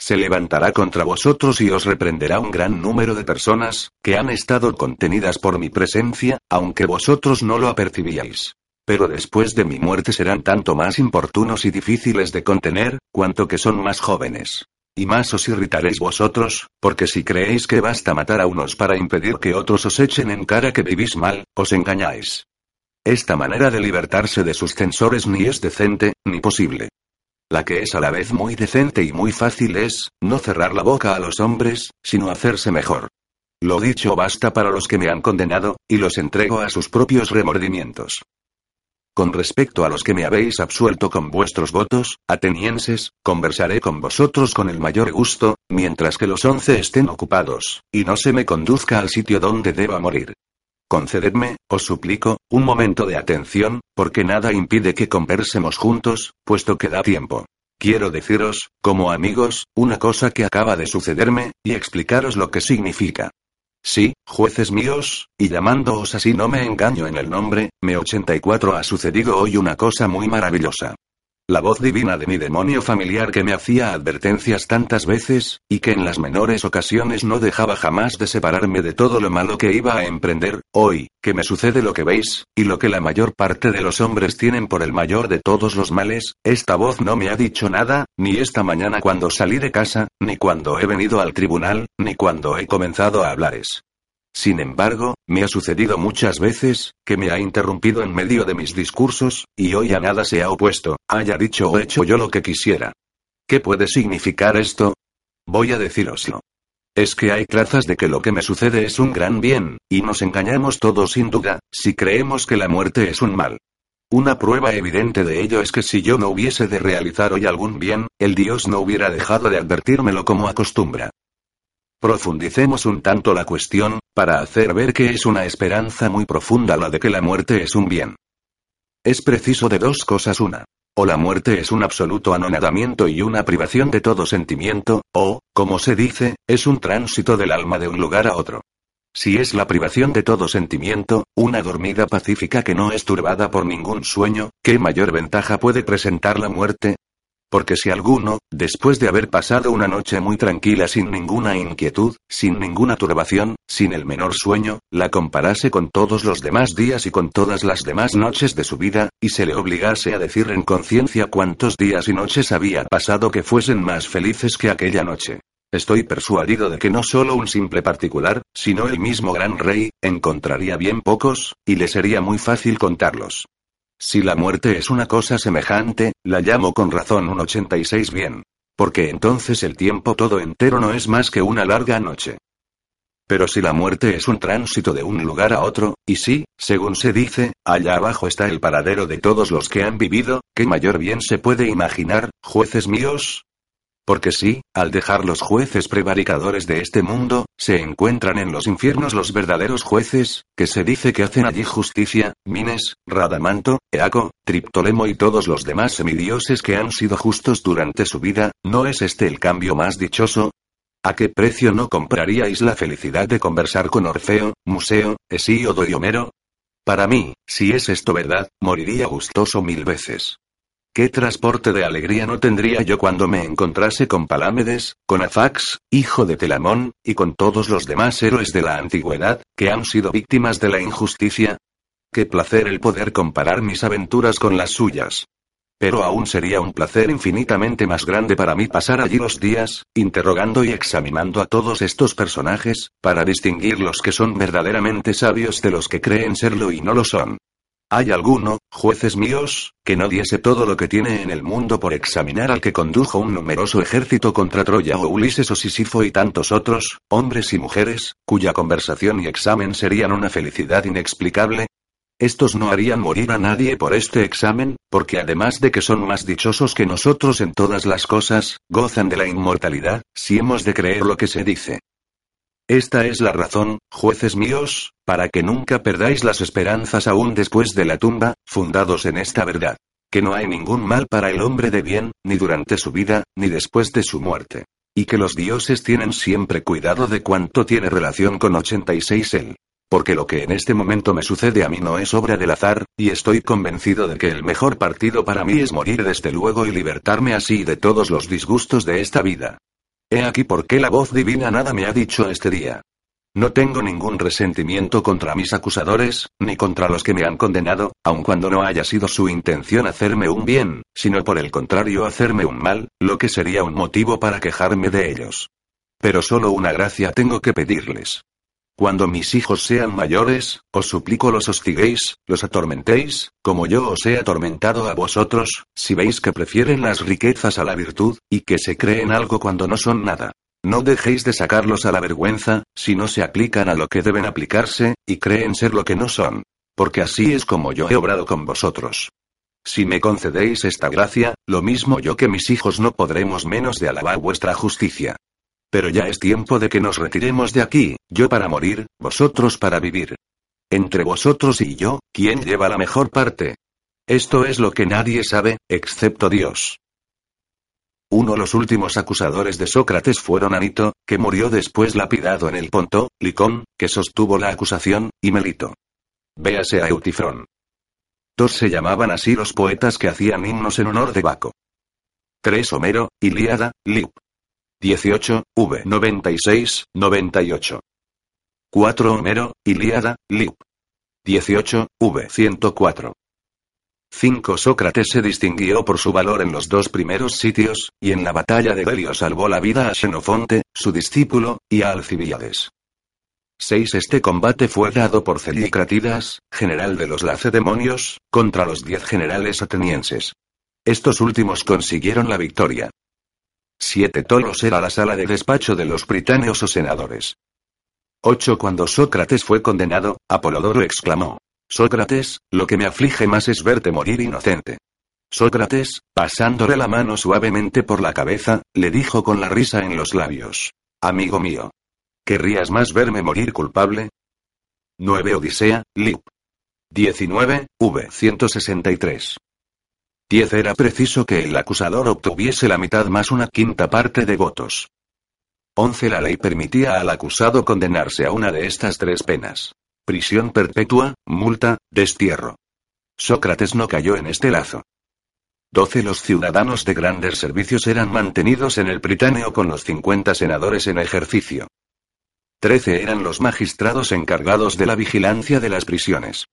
Se levantará contra vosotros y os reprenderá un gran número de personas, que han estado contenidas por mi presencia, aunque vosotros no lo apercibíais. Pero después de mi muerte serán tanto más importunos y difíciles de contener, cuanto que son más jóvenes. Y más os irritaréis vosotros, porque si creéis que basta matar a unos para impedir que otros os echen en cara que vivís mal, os engañáis. Esta manera de libertarse de sus censores ni es decente, ni posible. La que es a la vez muy decente y muy fácil es, no cerrar la boca a los hombres, sino hacerse mejor. Lo dicho basta para los que me han condenado, y los entrego a sus propios remordimientos. Con respecto a los que me habéis absuelto con vuestros votos, atenienses, conversaré con vosotros con el mayor gusto, mientras que los once estén ocupados, y no se me conduzca al sitio donde deba morir. Concededme, os suplico, un momento de atención, porque nada impide que conversemos juntos, puesto que da tiempo. Quiero deciros, como amigos, una cosa que acaba de sucederme, y explicaros lo que significa. Sí, jueces míos, y llamándoos así no me engaño en el nombre, me 84 ha sucedido hoy una cosa muy maravillosa. La voz divina de mi demonio familiar que me hacía advertencias tantas veces, y que en las menores ocasiones no dejaba jamás de separarme de todo lo malo que iba a emprender, hoy, que me sucede lo que veis, y lo que la mayor parte de los hombres tienen por el mayor de todos los males, esta voz no me ha dicho nada, ni esta mañana cuando salí de casa, ni cuando he venido al tribunal, ni cuando he comenzado a hablares. Sin embargo, me ha sucedido muchas veces, que me ha interrumpido en medio de mis discursos, y hoy a nada se ha opuesto, haya dicho o hecho yo lo que quisiera. ¿Qué puede significar esto? Voy a deciroslo. Es que hay trazas de que lo que me sucede es un gran bien, y nos engañamos todos sin duda, si creemos que la muerte es un mal. Una prueba evidente de ello es que si yo no hubiese de realizar hoy algún bien, el Dios no hubiera dejado de advertírmelo como acostumbra. Profundicemos un tanto la cuestión, para hacer ver que es una esperanza muy profunda la de que la muerte es un bien. Es preciso de dos cosas una. O la muerte es un absoluto anonadamiento y una privación de todo sentimiento, o, como se dice, es un tránsito del alma de un lugar a otro. Si es la privación de todo sentimiento, una dormida pacífica que no es turbada por ningún sueño, ¿qué mayor ventaja puede presentar la muerte? Porque si alguno, después de haber pasado una noche muy tranquila sin ninguna inquietud, sin ninguna turbación, sin el menor sueño, la comparase con todos los demás días y con todas las demás noches de su vida, y se le obligase a decir en conciencia cuántos días y noches había pasado que fuesen más felices que aquella noche. Estoy persuadido de que no solo un simple particular, sino el mismo gran rey, encontraría bien pocos, y le sería muy fácil contarlos. Si la muerte es una cosa semejante, la llamo con razón un 86 bien. Porque entonces el tiempo todo entero no es más que una larga noche. Pero si la muerte es un tránsito de un lugar a otro, y si, según se dice, allá abajo está el paradero de todos los que han vivido, ¿qué mayor bien se puede imaginar, jueces míos? Porque sí, al dejar los jueces prevaricadores de este mundo, se encuentran en los infiernos los verdaderos jueces, que se dice que hacen allí justicia, Mines, Radamanto, Eaco, Triptolemo y todos los demás semidioses que han sido justos durante su vida, ¿no es este el cambio más dichoso? ¿A qué precio no compraríais la felicidad de conversar con Orfeo, Museo, Hesíodo y Homero? Para mí, si es esto verdad, moriría gustoso mil veces. ¿Qué transporte de alegría no tendría yo cuando me encontrase con Palámedes, con Afax, hijo de Telamón, y con todos los demás héroes de la antigüedad, que han sido víctimas de la injusticia? Qué placer el poder comparar mis aventuras con las suyas. Pero aún sería un placer infinitamente más grande para mí pasar allí los días, interrogando y examinando a todos estos personajes, para distinguir los que son verdaderamente sabios de los que creen serlo y no lo son. ¿Hay alguno, jueces míos, que no diese todo lo que tiene en el mundo por examinar al que condujo un numeroso ejército contra Troya o Ulises o Sisifo y tantos otros, hombres y mujeres, cuya conversación y examen serían una felicidad inexplicable? Estos no harían morir a nadie por este examen, porque además de que son más dichosos que nosotros en todas las cosas, gozan de la inmortalidad, si hemos de creer lo que se dice. Esta es la razón, jueces míos, para que nunca perdáis las esperanzas aún después de la tumba, fundados en esta verdad. Que no hay ningún mal para el hombre de bien, ni durante su vida, ni después de su muerte. Y que los dioses tienen siempre cuidado de cuanto tiene relación con 86 él. Porque lo que en este momento me sucede a mí no es obra del azar, y estoy convencido de que el mejor partido para mí es morir desde luego y libertarme así de todos los disgustos de esta vida. He aquí por qué la voz divina nada me ha dicho este día. No tengo ningún resentimiento contra mis acusadores, ni contra los que me han condenado, aun cuando no haya sido su intención hacerme un bien, sino por el contrario hacerme un mal, lo que sería un motivo para quejarme de ellos. Pero solo una gracia tengo que pedirles. Cuando mis hijos sean mayores, os suplico los hostiguéis, los atormentéis, como yo os he atormentado a vosotros, si veis que prefieren las riquezas a la virtud, y que se creen algo cuando no son nada. No dejéis de sacarlos a la vergüenza, si no se aplican a lo que deben aplicarse, y creen ser lo que no son. Porque así es como yo he obrado con vosotros. Si me concedéis esta gracia, lo mismo yo que mis hijos no podremos menos de alabar vuestra justicia. Pero ya es tiempo de que nos retiremos de aquí, yo para morir, vosotros para vivir. Entre vosotros y yo, ¿quién lleva la mejor parte? Esto es lo que nadie sabe, excepto Dios. Uno de los últimos acusadores de Sócrates fueron Anito, que murió después lapidado en el Ponto, Licón, que sostuvo la acusación, y Melito. Véase a Eutifrón. Dos se llamaban así los poetas que hacían himnos en honor de Baco. 3 Homero, Ilíada, Lip. 18, V. 96, 98. 4 Homero, Ilíada, Lip. 18, V. 104. 5 Sócrates se distinguió por su valor en los dos primeros sitios, y en la batalla de Delio salvó la vida a Xenofonte, su discípulo, y a Alcibíades. 6 Este combate fue dado por Celicratidas, general de los lacedemonios, contra los diez generales atenienses. Estos últimos consiguieron la victoria. 7 Tolos era la sala de despacho de los británeos o senadores. 8 Cuando Sócrates fue condenado, Apolodoro exclamó. Sócrates, lo que me aflige más es verte morir inocente. Sócrates, pasándole la mano suavemente por la cabeza, le dijo con la risa en los labios. Amigo mío. ¿Querrías más verme morir culpable? 9 Odisea, Lip. 19, V. 163. 10 Era preciso que el acusador obtuviese la mitad más una quinta parte de votos. 11 La ley permitía al acusado condenarse a una de estas tres penas. Prisión perpetua, multa, destierro. Sócrates no cayó en este lazo. 12 Los ciudadanos de grandes servicios eran mantenidos en el Británeo con los 50 senadores en ejercicio. 13 Eran los magistrados encargados de la vigilancia de las prisiones.